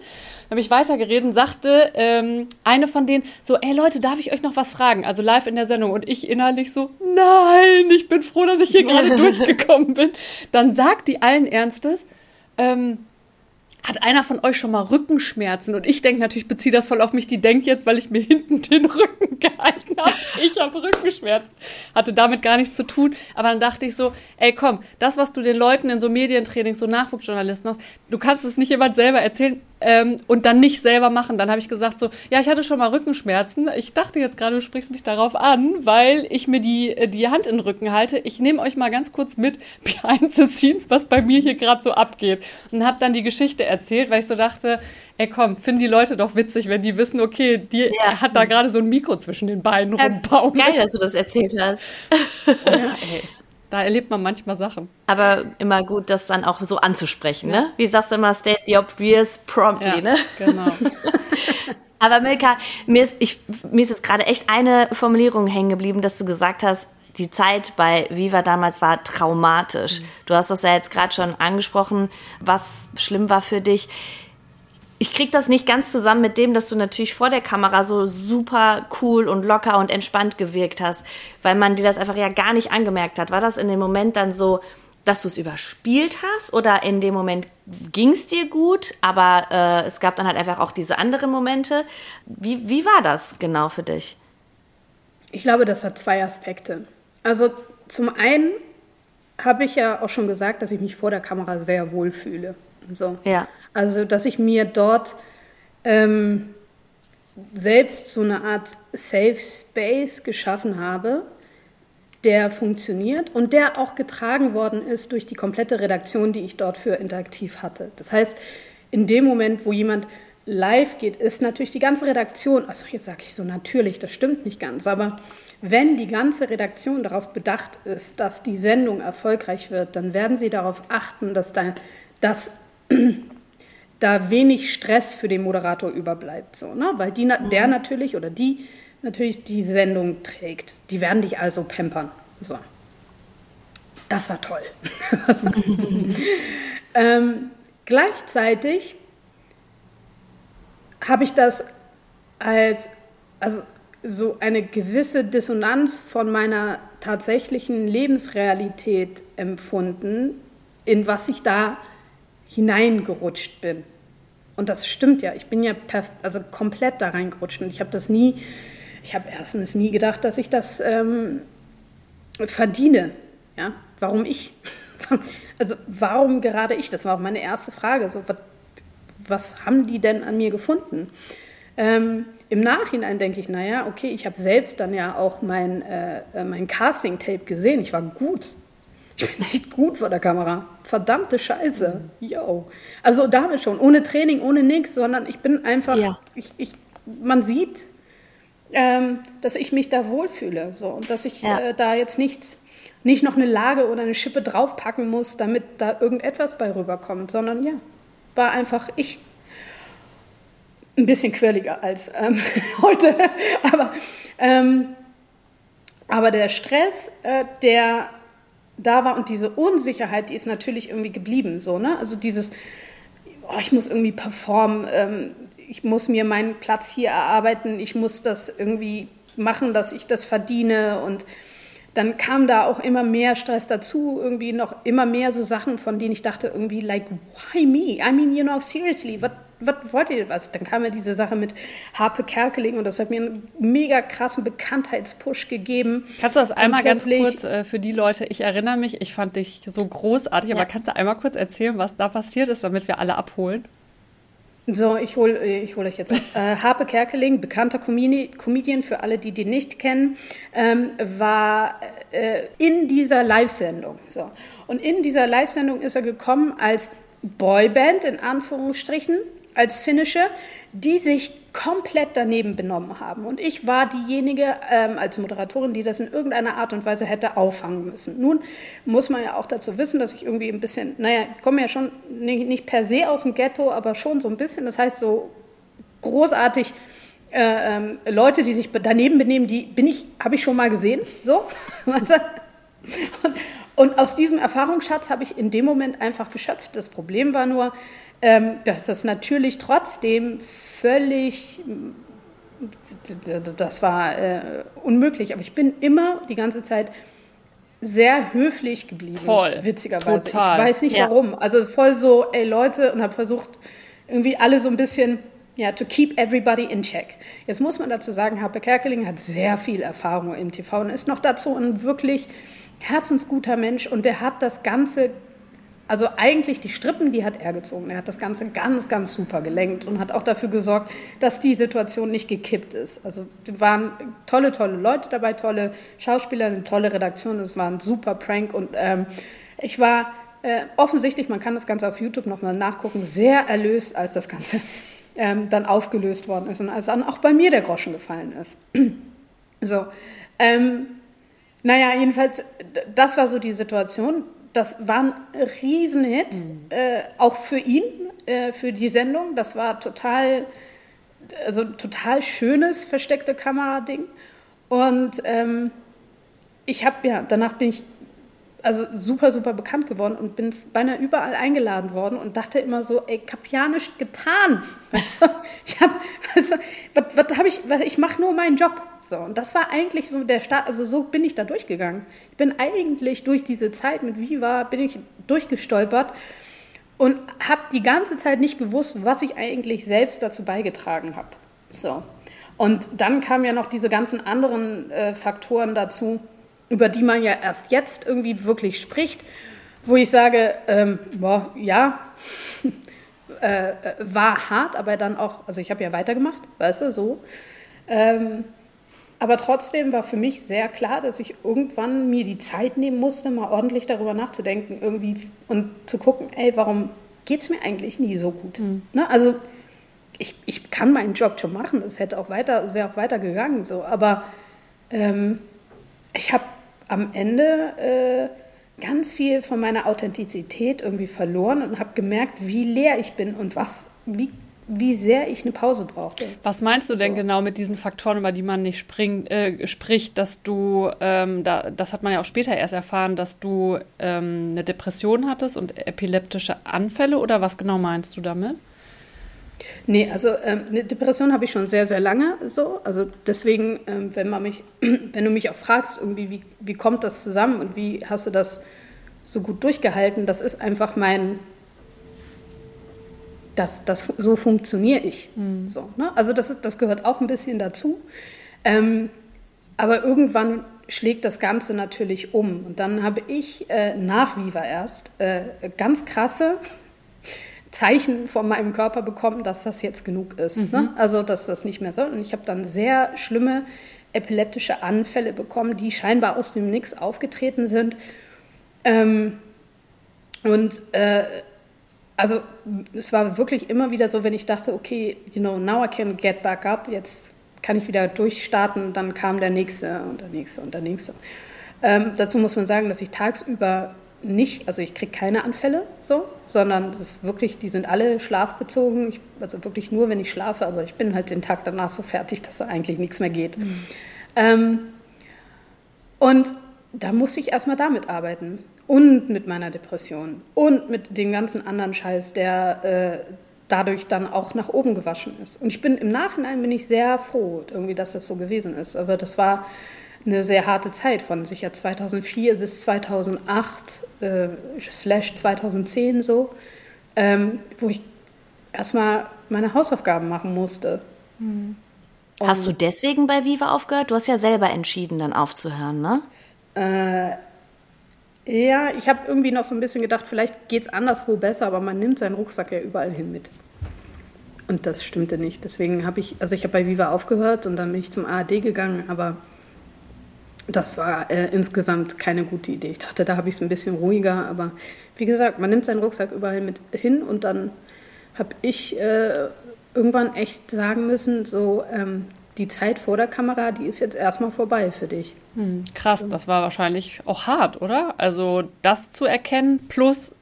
Habe ich weitergeredet und sagte ähm, eine von denen so, ey Leute, darf ich euch noch was fragen? Also live in der Sendung. Und ich innerlich so, nein, ich bin froh, dass ich hier gerade durchgekommen bin. Dann sagt die allen Ernstes, ähm, hat einer von euch schon mal Rückenschmerzen? Und ich denke natürlich, beziehe das voll auf mich. Die denkt jetzt, weil ich mir hinten den Rücken gehalten habe, ich habe Rückenschmerzen. Hatte damit gar nichts zu tun. Aber dann dachte ich so, ey komm, das, was du den Leuten in so Medientrainings, so Nachwuchsjournalisten machst, du kannst es nicht jemand selber erzählen ähm, und dann nicht selber machen. Dann habe ich gesagt so, ja, ich hatte schon mal Rückenschmerzen. Ich dachte jetzt gerade, du sprichst mich darauf an, weil ich mir die, äh, die Hand in den Rücken halte. Ich nehme euch mal ganz kurz mit behind the scenes, was bei mir hier gerade so abgeht. Und habe dann die Geschichte erzählt, weil ich so dachte, ey komm, finden die Leute doch witzig, wenn die wissen, okay, die ja. hat da gerade so ein Mikro zwischen den Beinen ja, rumbauen. Geil, dass du das erzählt hast. ja, ey. Da erlebt man manchmal Sachen. Aber immer gut, das dann auch so anzusprechen, ja. ne? Wie sagst du immer, state the obvious promptly, ja, ne? Genau. Aber Milka, mir ist, ich, mir ist jetzt gerade echt eine Formulierung hängen geblieben, dass du gesagt hast, die Zeit bei Viva damals war traumatisch. Mhm. Du hast das ja jetzt gerade schon angesprochen, was schlimm war für dich ich krieg das nicht ganz zusammen mit dem, dass du natürlich vor der Kamera so super cool und locker und entspannt gewirkt hast, weil man dir das einfach ja gar nicht angemerkt hat. War das in dem Moment dann so, dass du es überspielt hast oder in dem Moment ging es dir gut, aber äh, es gab dann halt einfach auch diese anderen Momente. Wie, wie war das genau für dich? Ich glaube, das hat zwei Aspekte. Also zum einen habe ich ja auch schon gesagt, dass ich mich vor der Kamera sehr wohl fühle. So. Ja. Also, dass ich mir dort ähm, selbst so eine Art Safe Space geschaffen habe, der funktioniert und der auch getragen worden ist durch die komplette Redaktion, die ich dort für interaktiv hatte. Das heißt, in dem Moment, wo jemand live geht, ist natürlich die ganze Redaktion, also jetzt sage ich so natürlich, das stimmt nicht ganz, aber wenn die ganze Redaktion darauf bedacht ist, dass die Sendung erfolgreich wird, dann werden sie darauf achten, dass da, dass da wenig Stress für den Moderator überbleibt, so, ne? weil die, der natürlich oder die natürlich die Sendung trägt. Die werden dich also pampern. So. Das war toll. ähm, gleichzeitig habe ich das als also so eine gewisse Dissonanz von meiner tatsächlichen Lebensrealität empfunden, in was ich da hineingerutscht bin. Und das stimmt ja. Ich bin ja also komplett da reingerutscht und ich habe das nie, ich habe erstens nie gedacht, dass ich das ähm, verdiene. Ja? Warum ich? Also warum gerade ich? Das war auch meine erste Frage. So, was, was haben die denn an mir gefunden? Ähm, Im Nachhinein denke ich, naja, okay, ich habe selbst dann ja auch mein, äh, äh, mein Casting-Tape gesehen. Ich war gut. Ich bin echt gut vor der Kamera. Verdammte Scheiße. Yo. Also damit schon. Ohne Training, ohne nichts, sondern ich bin einfach, ja. ich, ich, man sieht, ähm, dass ich mich da wohlfühle. So, und dass ich ja. äh, da jetzt nichts, nicht noch eine Lage oder eine Schippe draufpacken muss, damit da irgendetwas bei rüberkommt, sondern ja, war einfach ich. Ein bisschen quirliger als ähm, heute, aber, ähm, aber der Stress, äh, der da war und diese Unsicherheit, die ist natürlich irgendwie geblieben. So, ne? Also dieses, oh, ich muss irgendwie performen, ähm, ich muss mir meinen Platz hier erarbeiten, ich muss das irgendwie machen, dass ich das verdiene und dann kam da auch immer mehr Stress dazu, irgendwie noch immer mehr so Sachen, von denen ich dachte irgendwie, like, why me? I mean, you know, seriously, what, was wollt ihr was? Dann kam ja diese Sache mit Harpe Kerkeling und das hat mir einen mega krassen Bekanntheitspush gegeben. Kannst du das einmal ganz kurz äh, für die Leute, ich erinnere mich, ich fand dich so großartig, ja. aber kannst du einmal kurz erzählen, was da passiert ist, damit wir alle abholen? So, ich hole ich hol euch jetzt ab. Äh, Harpe Kerkeling, bekannter Comedi Comedian für alle, die den nicht kennen, ähm, war äh, in dieser Live-Sendung. So. Und in dieser Live-Sendung ist er gekommen als Boyband, in Anführungsstrichen, als finnische, die sich komplett daneben benommen haben. Und ich war diejenige ähm, als Moderatorin, die das in irgendeiner Art und Weise hätte auffangen müssen. Nun muss man ja auch dazu wissen, dass ich irgendwie ein bisschen, naja, ich komme ja schon nicht, nicht per se aus dem Ghetto, aber schon so ein bisschen. Das heißt, so großartig äh, ähm, Leute, die sich daneben benehmen, die bin ich, habe ich schon mal gesehen. So. und, und aus diesem Erfahrungsschatz habe ich in dem Moment einfach geschöpft. Das Problem war nur, dass das natürlich trotzdem völlig, das war äh, unmöglich, aber ich bin immer die ganze Zeit sehr höflich geblieben. Voll. Witzigerweise. Total. Ich weiß nicht ja. warum. Also voll so, ey Leute, und habe versucht, irgendwie alle so ein bisschen, ja, to keep everybody in check. Jetzt muss man dazu sagen, Harpe Kerkeling hat sehr viel Erfahrung im TV und ist noch dazu ein wirklich herzensguter Mensch und der hat das Ganze also eigentlich die Strippen, die hat er gezogen. Er hat das Ganze ganz, ganz super gelenkt und hat auch dafür gesorgt, dass die Situation nicht gekippt ist. Also waren tolle, tolle Leute dabei, tolle Schauspieler, eine tolle Redaktion. Es war ein super Prank und ähm, ich war äh, offensichtlich, man kann das Ganze auf YouTube nochmal nachgucken, sehr erlöst, als das Ganze ähm, dann aufgelöst worden ist und als dann auch bei mir der Groschen gefallen ist. so, ähm, naja, jedenfalls, das war so die Situation das war ein Riesenhit, mhm. äh, auch für ihn, äh, für die Sendung. Das war total, also total schönes versteckte Kamera-Ding. Und ähm, ich habe ja, danach bin ich also super, super bekannt geworden und bin beinahe überall eingeladen worden und dachte immer so, ey, ich getan. Weißt du? Ich habe, weißt du, was, was habe ich, was, ich mache nur meinen Job. So, und das war eigentlich so der Start, also so bin ich da durchgegangen. Ich bin eigentlich durch diese Zeit mit Viva, bin ich durchgestolpert und habe die ganze Zeit nicht gewusst, was ich eigentlich selbst dazu beigetragen habe. So. Und dann kamen ja noch diese ganzen anderen äh, Faktoren dazu, über die man ja erst jetzt irgendwie wirklich spricht. wo ich sage, ähm, boah, ja, äh, war hart, aber dann auch, also ich habe ja weitergemacht, weißt du, so. Ähm, aber trotzdem war für mich sehr klar, dass ich irgendwann mir die Zeit nehmen musste, mal ordentlich darüber nachzudenken irgendwie und zu gucken, ey, warum geht es mir eigentlich nie so gut? Mhm. Ne? Also ich, ich kann meinen Job schon machen, es hätte auch weiter, es wäre auch weiter gegangen so, aber ähm, ich habe am Ende äh, ganz viel von meiner Authentizität irgendwie verloren und habe gemerkt, wie leer ich bin und was, wie wie sehr ich eine Pause brauchte. Was meinst du denn so. genau mit diesen Faktoren, über die man nicht spring, äh, spricht, dass du, ähm, da, das hat man ja auch später erst erfahren, dass du ähm, eine Depression hattest und epileptische Anfälle oder was genau meinst du damit? Nee, also ähm, eine Depression habe ich schon sehr, sehr lange so. Also deswegen, ähm, wenn man mich, wenn du mich auch fragst, irgendwie, wie, wie kommt das zusammen und wie hast du das so gut durchgehalten, das ist einfach mein, das, das, so funktioniere ich. Mhm. So, ne? Also das, ist, das gehört auch ein bisschen dazu. Ähm, aber irgendwann schlägt das Ganze natürlich um. Und dann habe ich äh, nach Viva erst äh, ganz krasse Zeichen von meinem Körper bekommen, dass das jetzt genug ist. Mhm. Ne? Also, dass das nicht mehr soll. Und ich habe dann sehr schlimme epileptische Anfälle bekommen, die scheinbar aus dem Nix aufgetreten sind. Ähm, und äh, also es war wirklich immer wieder so, wenn ich dachte, okay, you know, now I can get back up, jetzt kann ich wieder durchstarten, dann kam der nächste und der nächste und der nächste. Ähm, dazu muss man sagen, dass ich tagsüber nicht, also ich kriege keine Anfälle so, sondern das ist wirklich, die sind alle schlafbezogen, ich, also wirklich nur, wenn ich schlafe, aber ich bin halt den Tag danach so fertig, dass da eigentlich nichts mehr geht. Mhm. Ähm, und da muss ich erstmal damit arbeiten und mit meiner Depression und mit dem ganzen anderen Scheiß, der äh, dadurch dann auch nach oben gewaschen ist. Und ich bin im Nachhinein bin ich sehr froh, irgendwie, dass das so gewesen ist. Aber das war eine sehr harte Zeit von sicher 2004 bis 2008 äh, slash 2010 so, ähm, wo ich erstmal meine Hausaufgaben machen musste. Mhm. Hast du deswegen bei Viva aufgehört? Du hast ja selber entschieden, dann aufzuhören, ne? Äh, ja, ich habe irgendwie noch so ein bisschen gedacht, vielleicht geht es anderswo besser, aber man nimmt seinen Rucksack ja überall hin mit. Und das stimmte nicht. Deswegen habe ich, also ich habe bei Viva aufgehört und dann bin ich zum ARD gegangen, aber das war äh, insgesamt keine gute Idee. Ich dachte, da habe ich es ein bisschen ruhiger, aber wie gesagt, man nimmt seinen Rucksack überall mit hin und dann habe ich äh, irgendwann echt sagen müssen, so ähm, die Zeit vor der Kamera, die ist jetzt erstmal vorbei für dich. Hm, krass, das war wahrscheinlich auch hart, oder? Also das zu erkennen, plus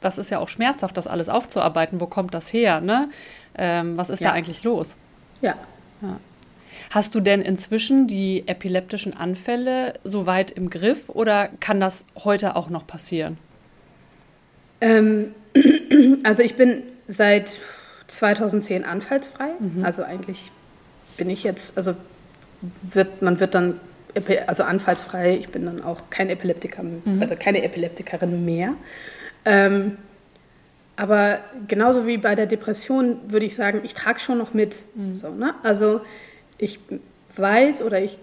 das ist ja auch schmerzhaft, das alles aufzuarbeiten. Wo kommt das her? Ne? Ähm, was ist ja. da eigentlich los? Ja. ja. Hast du denn inzwischen die epileptischen Anfälle so weit im Griff oder kann das heute auch noch passieren? Ähm, also ich bin seit 2010 anfallsfrei. Mhm. Also eigentlich bin ich jetzt, also wird, man wird dann also anfallsfrei, ich bin dann auch kein Epileptiker, mhm. also keine Epileptikerin mehr. Ähm, aber genauso wie bei der Depression würde ich sagen, ich trage schon noch mit. Mhm. So, ne? Also ich weiß oder ich,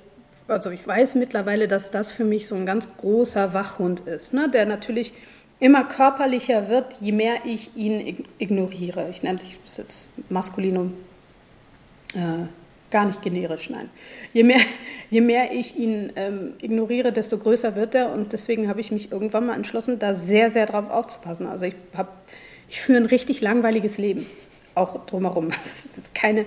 also ich weiß mittlerweile, dass das für mich so ein ganz großer Wachhund ist, ne? der natürlich immer körperlicher wird, je mehr ich ihn ignoriere. Ich nenne das jetzt Maskulinum. Äh, Gar nicht generisch, nein. Je mehr, je mehr ich ihn ähm, ignoriere, desto größer wird er. Und deswegen habe ich mich irgendwann mal entschlossen, da sehr, sehr drauf aufzupassen. Also ich, ich führe ein richtig langweiliges Leben, auch drumherum. Es ist keine,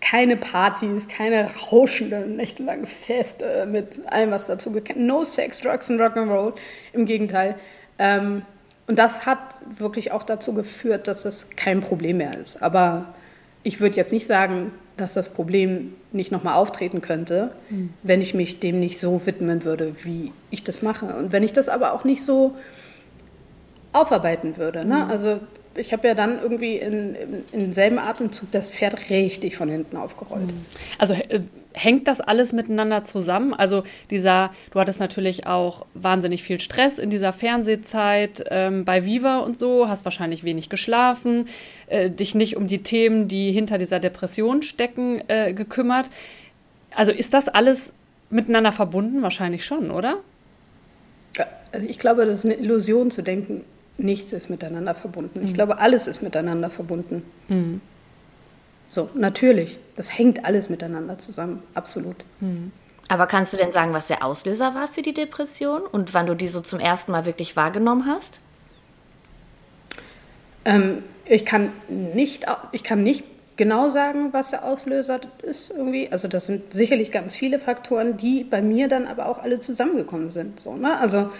keine Partys, keine rauschenden, nächtelangen Feste mit allem, was dazu gehört. No Sex, Drugs und Rock'n'Roll. Im Gegenteil. Ähm, und das hat wirklich auch dazu geführt, dass es kein Problem mehr ist. Aber ich würde jetzt nicht sagen, dass das Problem nicht nochmal auftreten könnte, mhm. wenn ich mich dem nicht so widmen würde, wie ich das mache. Und wenn ich das aber auch nicht so aufarbeiten würde. Ne? Mhm. Also ich habe ja dann irgendwie in, in, in selben Atemzug das Pferd richtig von hinten aufgerollt. Mhm. Also äh, hängt das alles miteinander zusammen? Also dieser, du hattest natürlich auch wahnsinnig viel Stress in dieser Fernsehzeit ähm, bei Viva und so, hast wahrscheinlich wenig geschlafen, äh, dich nicht um die Themen, die hinter dieser Depression stecken, äh, gekümmert. Also ist das alles miteinander verbunden? Wahrscheinlich schon, oder? also ich glaube, das ist eine Illusion zu denken, nichts ist miteinander verbunden. Ich glaube, alles ist miteinander verbunden. Mhm. So, natürlich. Das hängt alles miteinander zusammen, absolut. Aber kannst du denn sagen, was der Auslöser war für die Depression und wann du die so zum ersten Mal wirklich wahrgenommen hast? Ähm, ich, kann nicht, ich kann nicht genau sagen, was der Auslöser ist irgendwie. Also das sind sicherlich ganz viele Faktoren, die bei mir dann aber auch alle zusammengekommen sind. So, ne? Also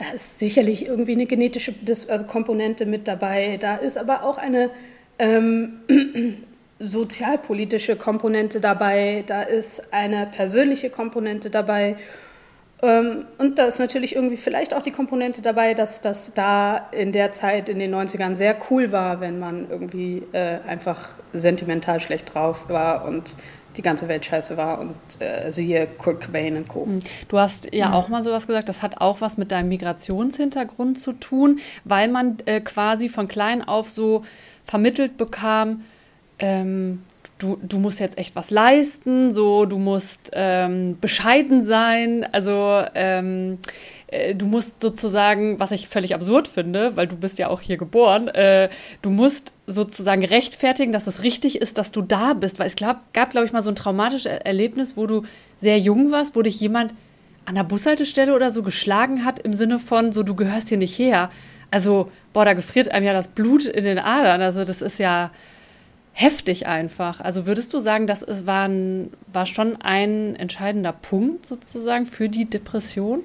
da ist sicherlich irgendwie eine genetische also Komponente mit dabei. Da ist aber auch eine ähm, sozialpolitische Komponente dabei. Da ist eine persönliche Komponente dabei. Ähm, und da ist natürlich irgendwie vielleicht auch die Komponente dabei, dass das da in der Zeit, in den 90ern, sehr cool war, wenn man irgendwie äh, einfach sentimental schlecht drauf war und die ganze Welt scheiße war und äh, siehe Kurt Cobain und Co. Hm. Du hast ja auch mal sowas gesagt, das hat auch was mit deinem Migrationshintergrund zu tun, weil man äh, quasi von klein auf so vermittelt bekam, ähm, du, du musst jetzt echt was leisten, so du musst ähm, bescheiden sein, also ähm, äh, du musst sozusagen, was ich völlig absurd finde, weil du bist ja auch hier geboren, äh, du musst sozusagen rechtfertigen, dass es richtig ist, dass du da bist, weil es gab, gab glaube ich, mal so ein traumatisches Erlebnis, wo du sehr jung warst, wo dich jemand an der Bushaltestelle oder so geschlagen hat im Sinne von, so du gehörst hier nicht her. Also, boah, da gefriert einem ja das Blut in den Adern. Also, das ist ja, heftig einfach. Also würdest du sagen, das ist, war, ein, war schon ein entscheidender Punkt sozusagen für die Depression?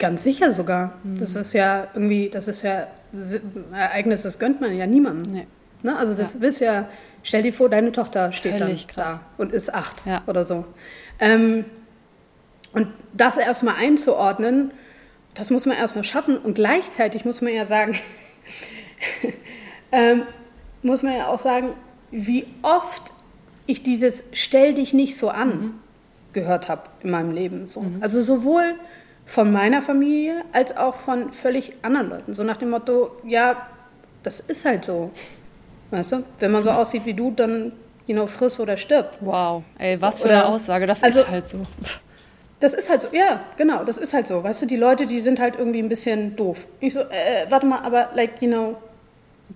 Ganz sicher sogar. Mhm. Das ist ja irgendwie, das ist ja ein Ereignis, das gönnt man ja niemandem. Nee. Ne? Also das ja. ist ja, stell dir vor, deine Tochter steht Völlig dann krass. da und ist acht ja. oder so. Ähm, und das erstmal einzuordnen, das muss man erstmal schaffen und gleichzeitig muss man ja sagen, ähm, muss man ja auch sagen, wie oft ich dieses Stell dich nicht so an mhm. gehört habe in meinem Leben. So. Mhm. Also sowohl von meiner Familie als auch von völlig anderen Leuten. So nach dem Motto, ja, das ist halt so. Weißt du, wenn man so aussieht wie du, dann, you know, friss oder stirb. Wow, ey, was so, für eine Aussage, das also, ist halt so. Das ist halt so, ja, genau, das ist halt so. Weißt du, die Leute, die sind halt irgendwie ein bisschen doof. Ich so, äh, warte mal, aber, like, you know,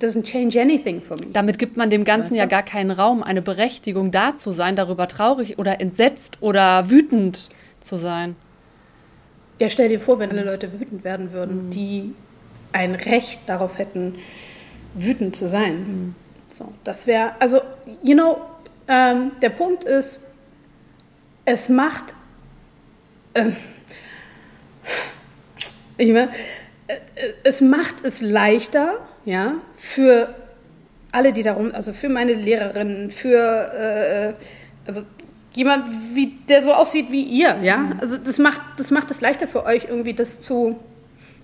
doesn't change anything for me. Damit gibt man dem Ganzen weißt du? ja gar keinen Raum, eine Berechtigung da zu sein, darüber traurig oder entsetzt oder wütend zu sein. Ja, stell dir vor, wenn alle Leute wütend werden würden, mhm. die ein Recht darauf hätten, wütend zu sein. Mhm. So, das wäre, also, you know, ähm, der Punkt ist, es macht, äh, ich meine, äh, es macht es leichter, ja, für alle, die darum, also für meine Lehrerinnen, für äh, also jemand, wie, der so aussieht wie ihr, ja. Mhm. Also das macht, das macht es leichter für euch, irgendwie das zu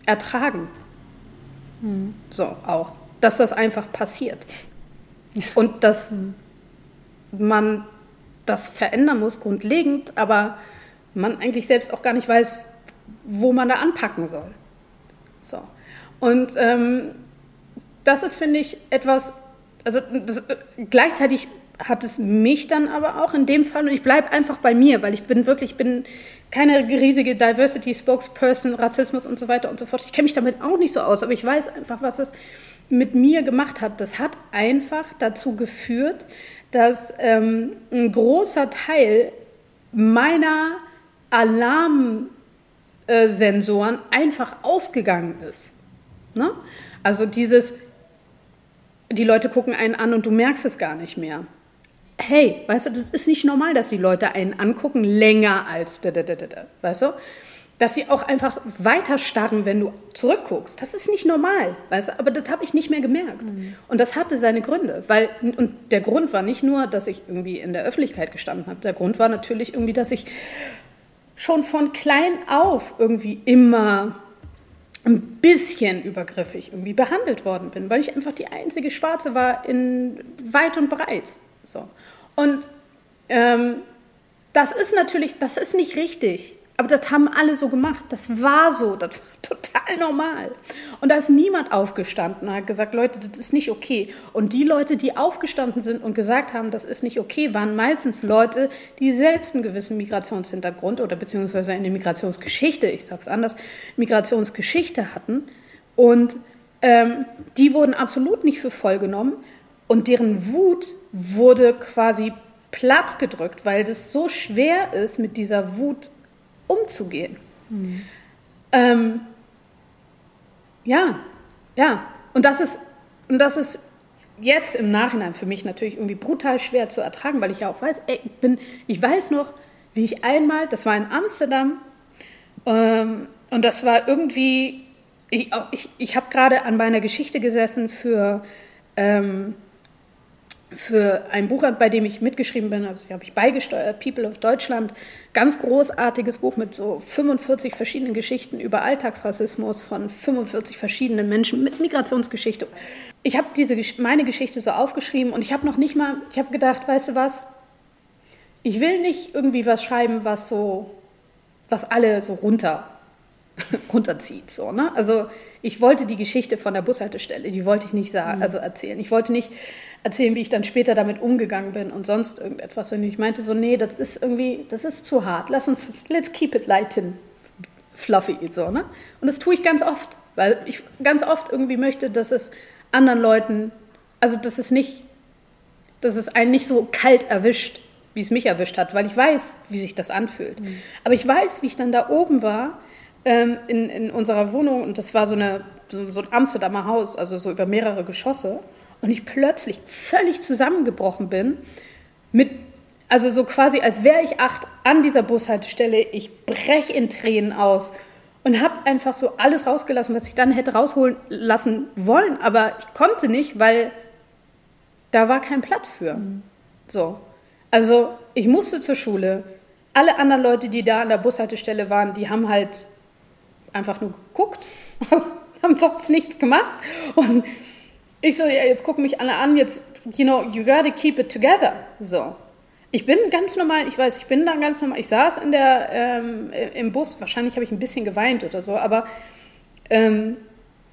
ertragen. Mhm. So auch. Dass das einfach passiert. Und dass man das verändern muss, grundlegend, aber man eigentlich selbst auch gar nicht weiß, wo man da anpacken soll. So. Und ähm, das ist, finde ich, etwas, also das, gleichzeitig hat es mich dann aber auch in dem Fall, und ich bleibe einfach bei mir, weil ich bin wirklich, bin keine riesige Diversity-Spokesperson, Rassismus und so weiter und so fort. Ich kenne mich damit auch nicht so aus, aber ich weiß einfach, was es mit mir gemacht hat. Das hat einfach dazu geführt, dass ähm, ein großer Teil meiner Alarmsensoren einfach ausgegangen ist. Ne? Also dieses, die Leute gucken einen an und du merkst es gar nicht mehr. Hey, weißt du, das ist nicht normal, dass die Leute einen angucken länger als, weißt du? Dass sie auch einfach weiter starren, wenn du zurückguckst. Das ist nicht normal, weißt du? Aber das habe ich nicht mehr gemerkt. Mhm. Und das hatte seine Gründe, weil und der Grund war nicht nur, dass ich irgendwie in der Öffentlichkeit gestanden habe. Der Grund war natürlich irgendwie, dass ich schon von klein auf irgendwie immer ein bisschen übergriffig irgendwie behandelt worden bin, weil ich einfach die einzige Schwarze war in weit und breit. So. Und ähm, das ist natürlich, das ist nicht richtig. Aber das haben alle so gemacht. Das war so. Das war total normal. Und da ist niemand aufgestanden und hat gesagt, Leute, das ist nicht okay. Und die Leute, die aufgestanden sind und gesagt haben, das ist nicht okay, waren meistens Leute, die selbst einen gewissen Migrationshintergrund oder beziehungsweise eine Migrationsgeschichte, ich sage es anders, Migrationsgeschichte hatten. Und ähm, die wurden absolut nicht für voll genommen. Und deren Wut wurde quasi platt gedrückt, weil das so schwer ist, mit dieser Wut umzugehen. Mhm. Ähm, ja, ja. Und das ist, und das ist jetzt im Nachhinein für mich natürlich irgendwie brutal schwer zu ertragen, weil ich ja auch weiß, ey, ich, bin, ich weiß noch, wie ich einmal, das war in Amsterdam, ähm, und das war irgendwie, ich, ich, ich habe gerade an meiner Geschichte gesessen für ähm, für ein Buch, bei dem ich mitgeschrieben bin, also habe ich beigesteuert, People of Deutschland. Ganz großartiges Buch mit so 45 verschiedenen Geschichten über Alltagsrassismus von 45 verschiedenen Menschen mit Migrationsgeschichte. Ich habe diese meine Geschichte so aufgeschrieben und ich habe noch nicht mal, ich habe gedacht, weißt du was? Ich will nicht irgendwie was schreiben, was so, was alle so runter runterzieht, so ne? Also ich wollte die Geschichte von der Bushaltestelle, die wollte ich nicht sagen, mhm. also erzählen. Ich wollte nicht erzählen, wie ich dann später damit umgegangen bin und sonst irgendetwas. Und ich meinte so, nee, das ist irgendwie, das ist zu hart. Lass uns, let's keep it light and fluffy, so, ne? Und das tue ich ganz oft, weil ich ganz oft irgendwie möchte, dass es anderen Leuten, also dass es nicht, dass es einen nicht so kalt erwischt, wie es mich erwischt hat, weil ich weiß, wie sich das anfühlt. Mhm. Aber ich weiß, wie ich dann da oben war ähm, in, in unserer Wohnung und das war so, eine, so, so ein Amsterdamer Haus, also so über mehrere Geschosse und ich plötzlich völlig zusammengebrochen bin mit also so quasi als wäre ich acht an dieser Bushaltestelle, ich breche in Tränen aus und habe einfach so alles rausgelassen, was ich dann hätte rausholen lassen wollen, aber ich konnte nicht, weil da war kein Platz für. Mhm. So. Also, ich musste zur Schule. Alle anderen Leute, die da an der Bushaltestelle waren, die haben halt einfach nur geguckt, haben sonst nichts gemacht. Und ich so, ja, jetzt gucken mich alle an, jetzt, you know, you gotta keep it together. So. Ich bin ganz normal, ich weiß, ich bin da ganz normal, ich saß in der, ähm, im Bus, wahrscheinlich habe ich ein bisschen geweint oder so, aber ähm,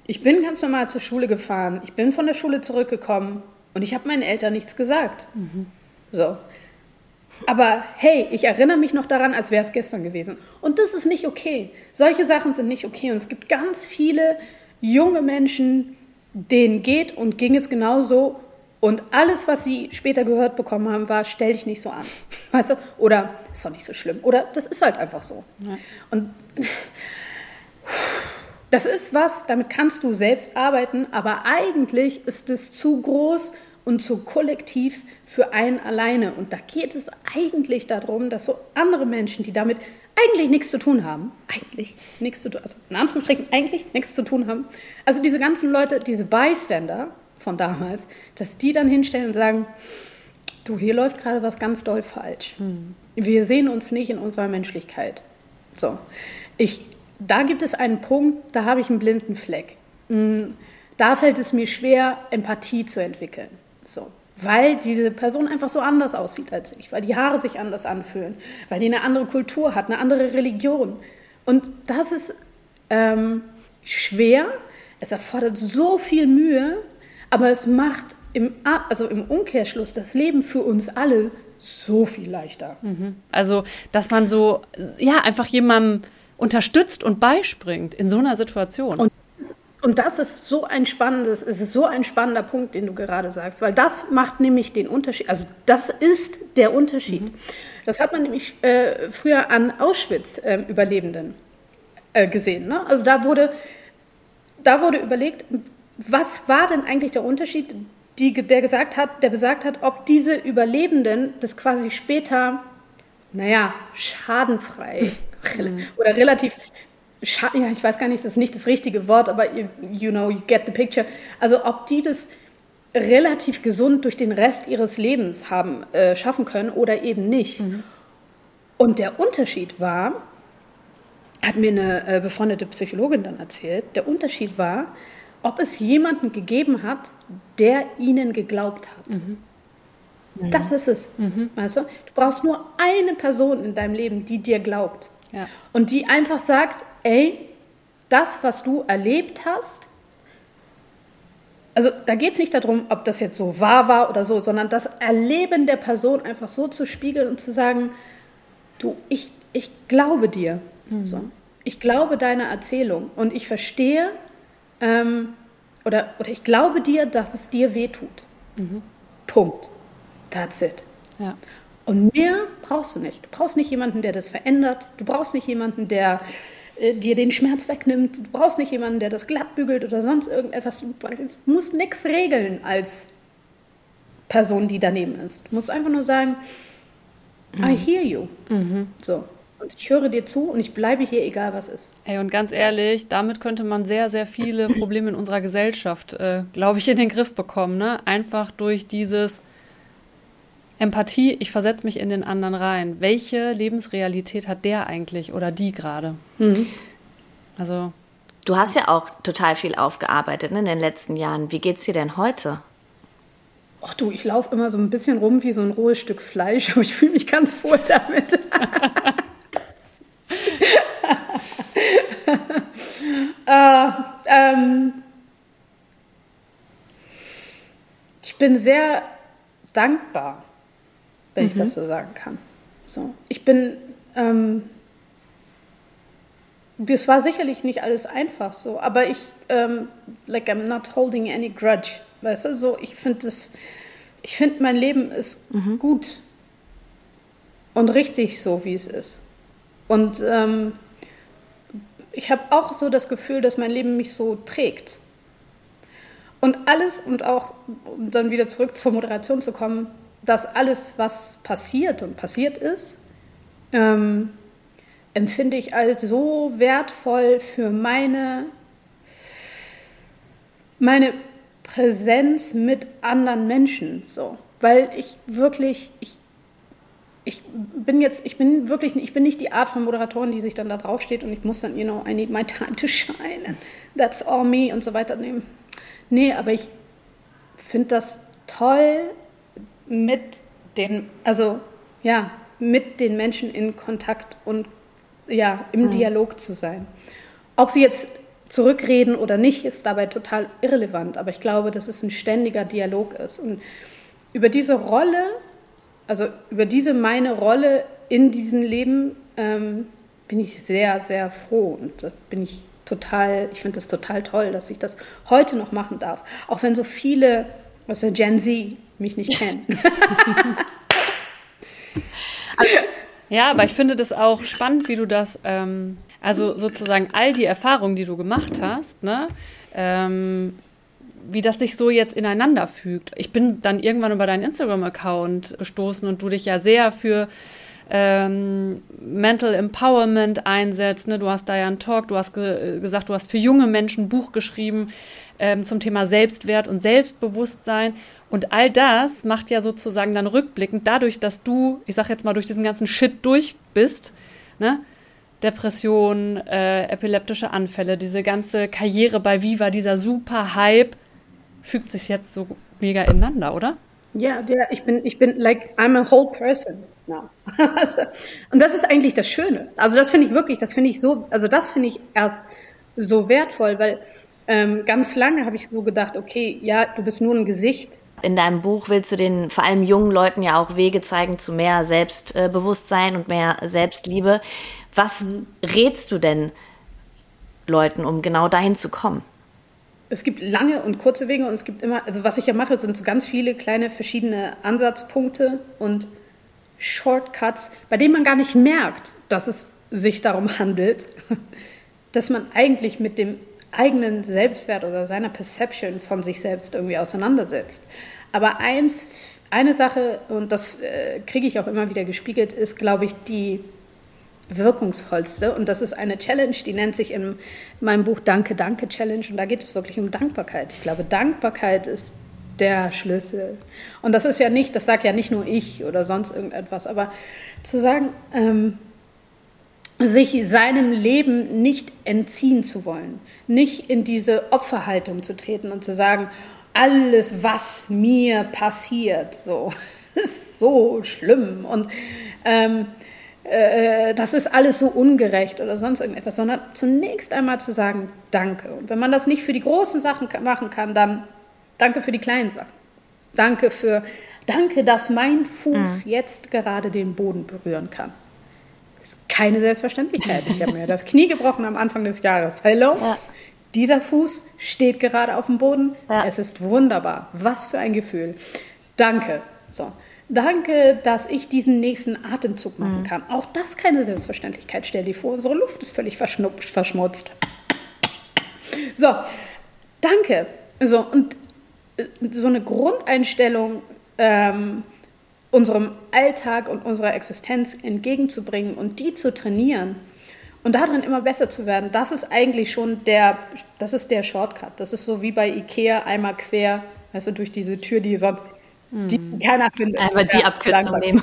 ich bin ganz normal zur Schule gefahren, ich bin von der Schule zurückgekommen und ich habe meinen Eltern nichts gesagt. Mhm. So. Aber hey, ich erinnere mich noch daran, als wäre es gestern gewesen. Und das ist nicht okay. Solche Sachen sind nicht okay. Und es gibt ganz viele junge Menschen, denen geht und ging es genauso. Und alles, was sie später gehört bekommen haben, war, stell dich nicht so an. Weißt du? Oder ist doch nicht so schlimm. Oder das ist halt einfach so. Ja. Und das ist was, damit kannst du selbst arbeiten, aber eigentlich ist es zu groß und zu kollektiv für einen alleine. Und da geht es eigentlich darum, dass so andere Menschen, die damit eigentlich nichts zu tun haben, eigentlich nichts zu tun, also in Anführungsstrichen eigentlich nichts zu tun haben, also diese ganzen Leute, diese Bystander von damals, dass die dann hinstellen und sagen, du, hier läuft gerade was ganz doll falsch. Hm. Wir sehen uns nicht in unserer Menschlichkeit. So, ich, da gibt es einen Punkt, da habe ich einen blinden Fleck. Hm, da fällt es mir schwer, Empathie zu entwickeln. So weil diese Person einfach so anders aussieht als ich, weil die Haare sich anders anfühlen, weil die eine andere Kultur hat, eine andere Religion. Und das ist ähm, schwer, es erfordert so viel Mühe, aber es macht im, also im Umkehrschluss das Leben für uns alle so viel leichter. Mhm. Also, dass man so, ja, einfach jemandem unterstützt und beispringt in so einer Situation. Und und das ist so ein spannendes, es ist so ein spannender Punkt, den du gerade sagst, weil das macht nämlich den Unterschied. Also das ist der Unterschied. Mhm. Das hat man nämlich äh, früher an Auschwitz-Überlebenden äh, äh, gesehen. Ne? Also da wurde, da wurde überlegt, was war denn eigentlich der Unterschied, die, der gesagt hat, der besagt hat, ob diese Überlebenden das quasi später, naja, schadenfrei oder relativ ja, ich weiß gar nicht, das ist nicht das richtige Wort, aber you, you know, you get the picture. Also ob die das relativ gesund durch den Rest ihres Lebens haben äh, schaffen können oder eben nicht. Mhm. Und der Unterschied war, hat mir eine äh, befreundete Psychologin dann erzählt, der Unterschied war, ob es jemanden gegeben hat, der ihnen geglaubt hat. Mhm. Mhm. Das ist es. Mhm. Weißt du? du brauchst nur eine Person in deinem Leben, die dir glaubt. Ja. Und die einfach sagt, ey, das, was du erlebt hast, also da geht es nicht darum, ob das jetzt so wahr war oder so, sondern das Erleben der Person einfach so zu spiegeln und zu sagen, du, ich, ich glaube dir. Mhm. So. Ich glaube deiner Erzählung und ich verstehe ähm, oder, oder ich glaube dir, dass es dir wehtut. Mhm. Punkt. That's it. Ja. Und mehr brauchst du nicht. Du brauchst nicht jemanden, der das verändert. Du brauchst nicht jemanden, der äh, dir den Schmerz wegnimmt. Du brauchst nicht jemanden, der das glatt bügelt oder sonst irgendetwas. Du musst nichts regeln als Person, die daneben ist. Du musst einfach nur sagen, mhm. I hear you. Mhm. So. Und ich höre dir zu und ich bleibe hier, egal was ist. Ey, und ganz ehrlich, damit könnte man sehr, sehr viele Probleme in unserer Gesellschaft, äh, glaube ich, in den Griff bekommen. Ne? Einfach durch dieses Empathie, ich versetze mich in den anderen rein. Welche Lebensrealität hat der eigentlich oder die gerade? Mhm. Also. Du hast ja auch total viel aufgearbeitet ne, in den letzten Jahren. Wie geht's dir denn heute? Ach du, ich laufe immer so ein bisschen rum wie so ein rohes Stück Fleisch, aber ich fühle mich ganz wohl damit. äh, ähm, ich bin sehr dankbar wenn mhm. ich das mhm. so sagen kann. So, ich bin, ähm, das war sicherlich nicht alles einfach so, aber ich, ähm, like I'm not holding any grudge, weißt du, so, ich finde das, ich finde mein Leben ist mhm. gut und richtig so, wie es ist. Und ähm, ich habe auch so das Gefühl, dass mein Leben mich so trägt. Und alles, und auch, um dann wieder zurück zur Moderation zu kommen, dass alles, was passiert und passiert ist, ähm, empfinde ich als so wertvoll für meine, meine Präsenz mit anderen Menschen. So. Weil ich wirklich, ich, ich bin jetzt, ich bin wirklich, ich bin nicht die Art von Moderatorin, die sich dann da draufsteht und ich muss dann, you know, I need my time to shine that's all me und so weiter nehmen. Nee, aber ich finde das toll, mit den, also ja, mit den Menschen in Kontakt und ja, im mhm. Dialog zu sein. Ob sie jetzt zurückreden oder nicht, ist dabei total irrelevant. Aber ich glaube, dass es ein ständiger Dialog ist. Und über diese Rolle, also über diese meine Rolle in diesem Leben, ähm, bin ich sehr, sehr froh und bin ich total, ich finde es total toll, dass ich das heute noch machen darf. Auch wenn so viele, was der Gen Z mich nicht kennen. ja, aber ich finde das auch spannend, wie du das, ähm, also sozusagen all die Erfahrungen, die du gemacht hast, ne, ähm, wie das sich so jetzt ineinander fügt. Ich bin dann irgendwann über deinen Instagram-Account gestoßen und du dich ja sehr für ähm, Mental Empowerment einsetzt. Ne? Du hast da ja einen Talk, du hast ge gesagt, du hast für junge Menschen ein Buch geschrieben ähm, zum Thema Selbstwert und Selbstbewusstsein. Und all das macht ja sozusagen dann rückblickend, dadurch, dass du, ich sag jetzt mal, durch diesen ganzen Shit durch bist, ne? Depression, äh, epileptische Anfälle, diese ganze Karriere bei Viva, dieser super Hype, fügt sich jetzt so mega ineinander, oder? Ja, der, ich bin, ich bin like, I'm a whole person now. und das ist eigentlich das Schöne. Also das finde ich wirklich, das finde ich so, also das finde ich erst so wertvoll, weil ähm, ganz lange habe ich so gedacht, okay, ja, du bist nur ein Gesicht. In deinem Buch willst du den vor allem jungen Leuten ja auch Wege zeigen zu mehr Selbstbewusstsein und mehr Selbstliebe. Was rätst du denn Leuten, um genau dahin zu kommen? Es gibt lange und kurze Wege und es gibt immer, also was ich ja mache, sind so ganz viele kleine verschiedene Ansatzpunkte und Shortcuts, bei denen man gar nicht merkt, dass es sich darum handelt, dass man eigentlich mit dem eigenen Selbstwert oder seiner Perception von sich selbst irgendwie auseinandersetzt. Aber eins, eine Sache, und das äh, kriege ich auch immer wieder gespiegelt, ist, glaube ich, die wirkungsvollste. Und das ist eine Challenge, die nennt sich in meinem Buch Danke, Danke Challenge. Und da geht es wirklich um Dankbarkeit. Ich glaube, Dankbarkeit ist der Schlüssel. Und das ist ja nicht, das sagt ja nicht nur ich oder sonst irgendetwas, aber zu sagen, ähm, sich seinem Leben nicht entziehen zu wollen, nicht in diese Opferhaltung zu treten und zu sagen, alles, was mir passiert, so ist so schlimm und ähm, äh, das ist alles so ungerecht oder sonst irgendetwas, sondern zunächst einmal zu sagen, danke. Und wenn man das nicht für die großen Sachen machen kann, dann Danke für die kleinen Sachen. Danke für, danke, dass mein Fuß mhm. jetzt gerade den Boden berühren kann. Ist keine Selbstverständlichkeit. Ich habe mir das Knie gebrochen am Anfang des Jahres. Hallo? Ja. Dieser Fuß steht gerade auf dem Boden. Ja. Es ist wunderbar. Was für ein Gefühl. Danke. So. Danke, dass ich diesen nächsten Atemzug machen mhm. kann. Auch das keine Selbstverständlichkeit. Stell dir vor, unsere Luft ist völlig verschmutzt. So, danke. So, und äh, so eine Grundeinstellung ähm, unserem Alltag und unserer Existenz entgegenzubringen und die zu trainieren und darin immer besser zu werden, das ist eigentlich schon der, das ist der Shortcut. Das ist so wie bei Ikea einmal quer, weißt du, durch diese Tür, die sonst die hm. keiner findet. Einfach die Abkürzung nehmen.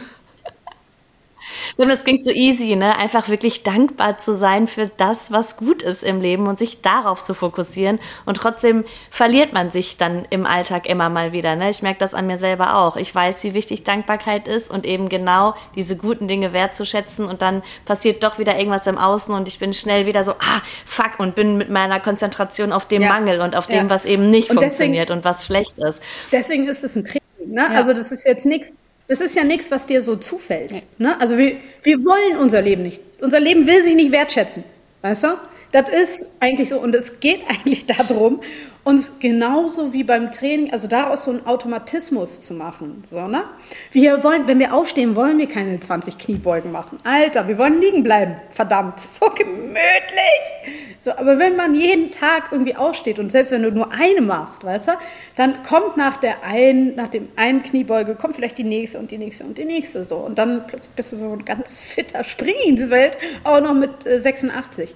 Und es klingt so easy, ne? Einfach wirklich dankbar zu sein für das, was gut ist im Leben und sich darauf zu fokussieren. Und trotzdem verliert man sich dann im Alltag immer mal wieder. Ne? Ich merke das an mir selber auch. Ich weiß, wie wichtig Dankbarkeit ist und eben genau diese guten Dinge wertzuschätzen. Und dann passiert doch wieder irgendwas im Außen und ich bin schnell wieder so, ah, fuck, und bin mit meiner Konzentration auf dem ja. Mangel und auf dem, ja. was eben nicht und funktioniert deswegen, und was schlecht ist. Deswegen ist es ein Training. Ne? Ja. Also das ist jetzt nichts das ist ja nichts, was dir so zufällt. Nee. Ne? Also wir, wir wollen unser Leben nicht. Unser Leben will sich nicht wertschätzen. Weißt du? Das ist eigentlich so. Und es geht eigentlich darum, uns genauso wie beim Training, also daraus so einen Automatismus zu machen. So, ne? Wir wollen, wenn wir aufstehen, wollen wir keine 20 Kniebeugen machen. Alter, wir wollen liegen bleiben. Verdammt, so gemütlich. So, aber wenn man jeden Tag irgendwie aufsteht und selbst wenn du nur eine machst, weißt du, dann kommt nach der einen, nach dem einen Kniebeuge, kommt vielleicht die nächste und die nächste und die nächste so. Und dann plötzlich bist du so ein ganz fitter Springinswelt, auch noch mit äh, 86.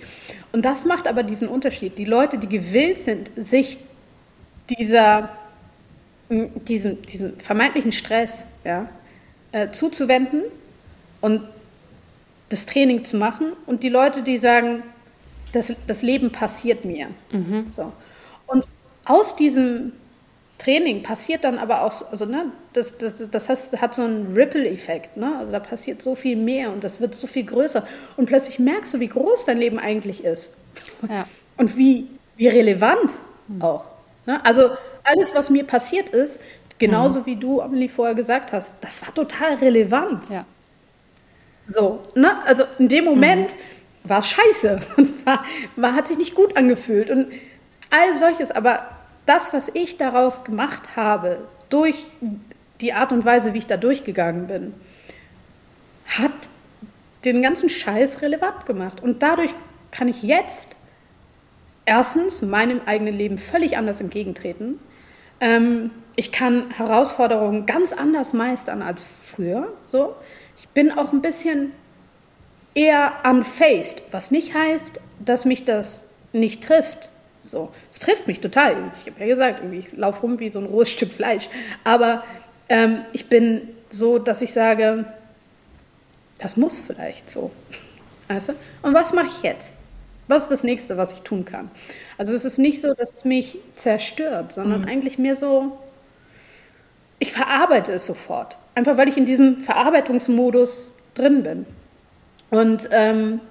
Und das macht aber diesen Unterschied. Die Leute, die gewillt sind, sich dieser, diesem, diesem vermeintlichen Stress ja, äh, zuzuwenden und das Training zu machen und die Leute, die sagen, das, das Leben passiert mir. Mhm. So. Und aus diesem Training passiert dann aber auch, also ne, das, das, das heißt, hat so einen Ripple-Effekt. Ne? Also da passiert so viel mehr und das wird so viel größer. Und plötzlich merkst du, wie groß dein Leben eigentlich ist. Ja. Und wie, wie relevant mhm. auch. Ne? Also alles, was mir passiert ist, genauso mhm. wie du, Amelie, vorher gesagt hast, das war total relevant. Ja. So, ne? Also in dem Moment mhm. War scheiße. Und es war, war, hat sich nicht gut angefühlt. Und all solches, aber das, was ich daraus gemacht habe, durch die Art und Weise, wie ich da durchgegangen bin, hat den ganzen Scheiß relevant gemacht. Und dadurch kann ich jetzt erstens meinem eigenen Leben völlig anders entgegentreten. Ähm, ich kann Herausforderungen ganz anders meistern als früher. So. Ich bin auch ein bisschen eher unfaced, was nicht heißt, dass mich das nicht trifft. So, es trifft mich total. Ich habe ja gesagt, ich laufe rum wie so ein rohes Stück Fleisch. Aber ähm, ich bin so, dass ich sage, das muss vielleicht so. Weißt du? Und was mache ich jetzt? Was ist das nächste, was ich tun kann? Also es ist nicht so, dass es mich zerstört, sondern mhm. eigentlich mehr so, ich verarbeite es sofort. Einfach weil ich in diesem Verarbeitungsmodus drin bin. Und ähm,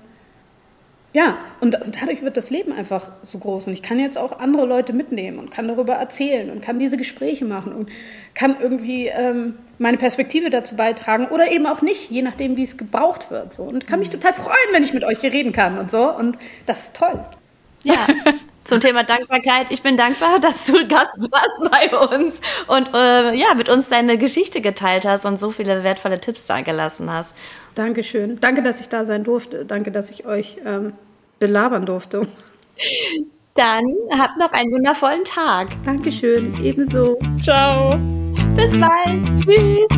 ja, und, und, dadurch wird das Leben einfach so groß. Und ich kann jetzt auch andere Leute mitnehmen und kann darüber erzählen und kann diese Gespräche machen und kann irgendwie ähm, meine Perspektive dazu beitragen oder eben auch nicht, je nachdem, wie es gebraucht wird. So. Und kann mich mhm. total freuen, wenn ich mit euch hier reden kann und so. Und das ist toll. Ja. Zum Thema Dankbarkeit. Ich bin dankbar, dass du Gast warst bei uns und äh, ja, mit uns deine Geschichte geteilt hast und so viele wertvolle Tipps da gelassen hast. Dankeschön. Danke, dass ich da sein durfte. Danke, dass ich euch ähm, belabern durfte. Dann habt noch einen wundervollen Tag. Dankeschön, ebenso. Ciao. Bis bald. Tschüss.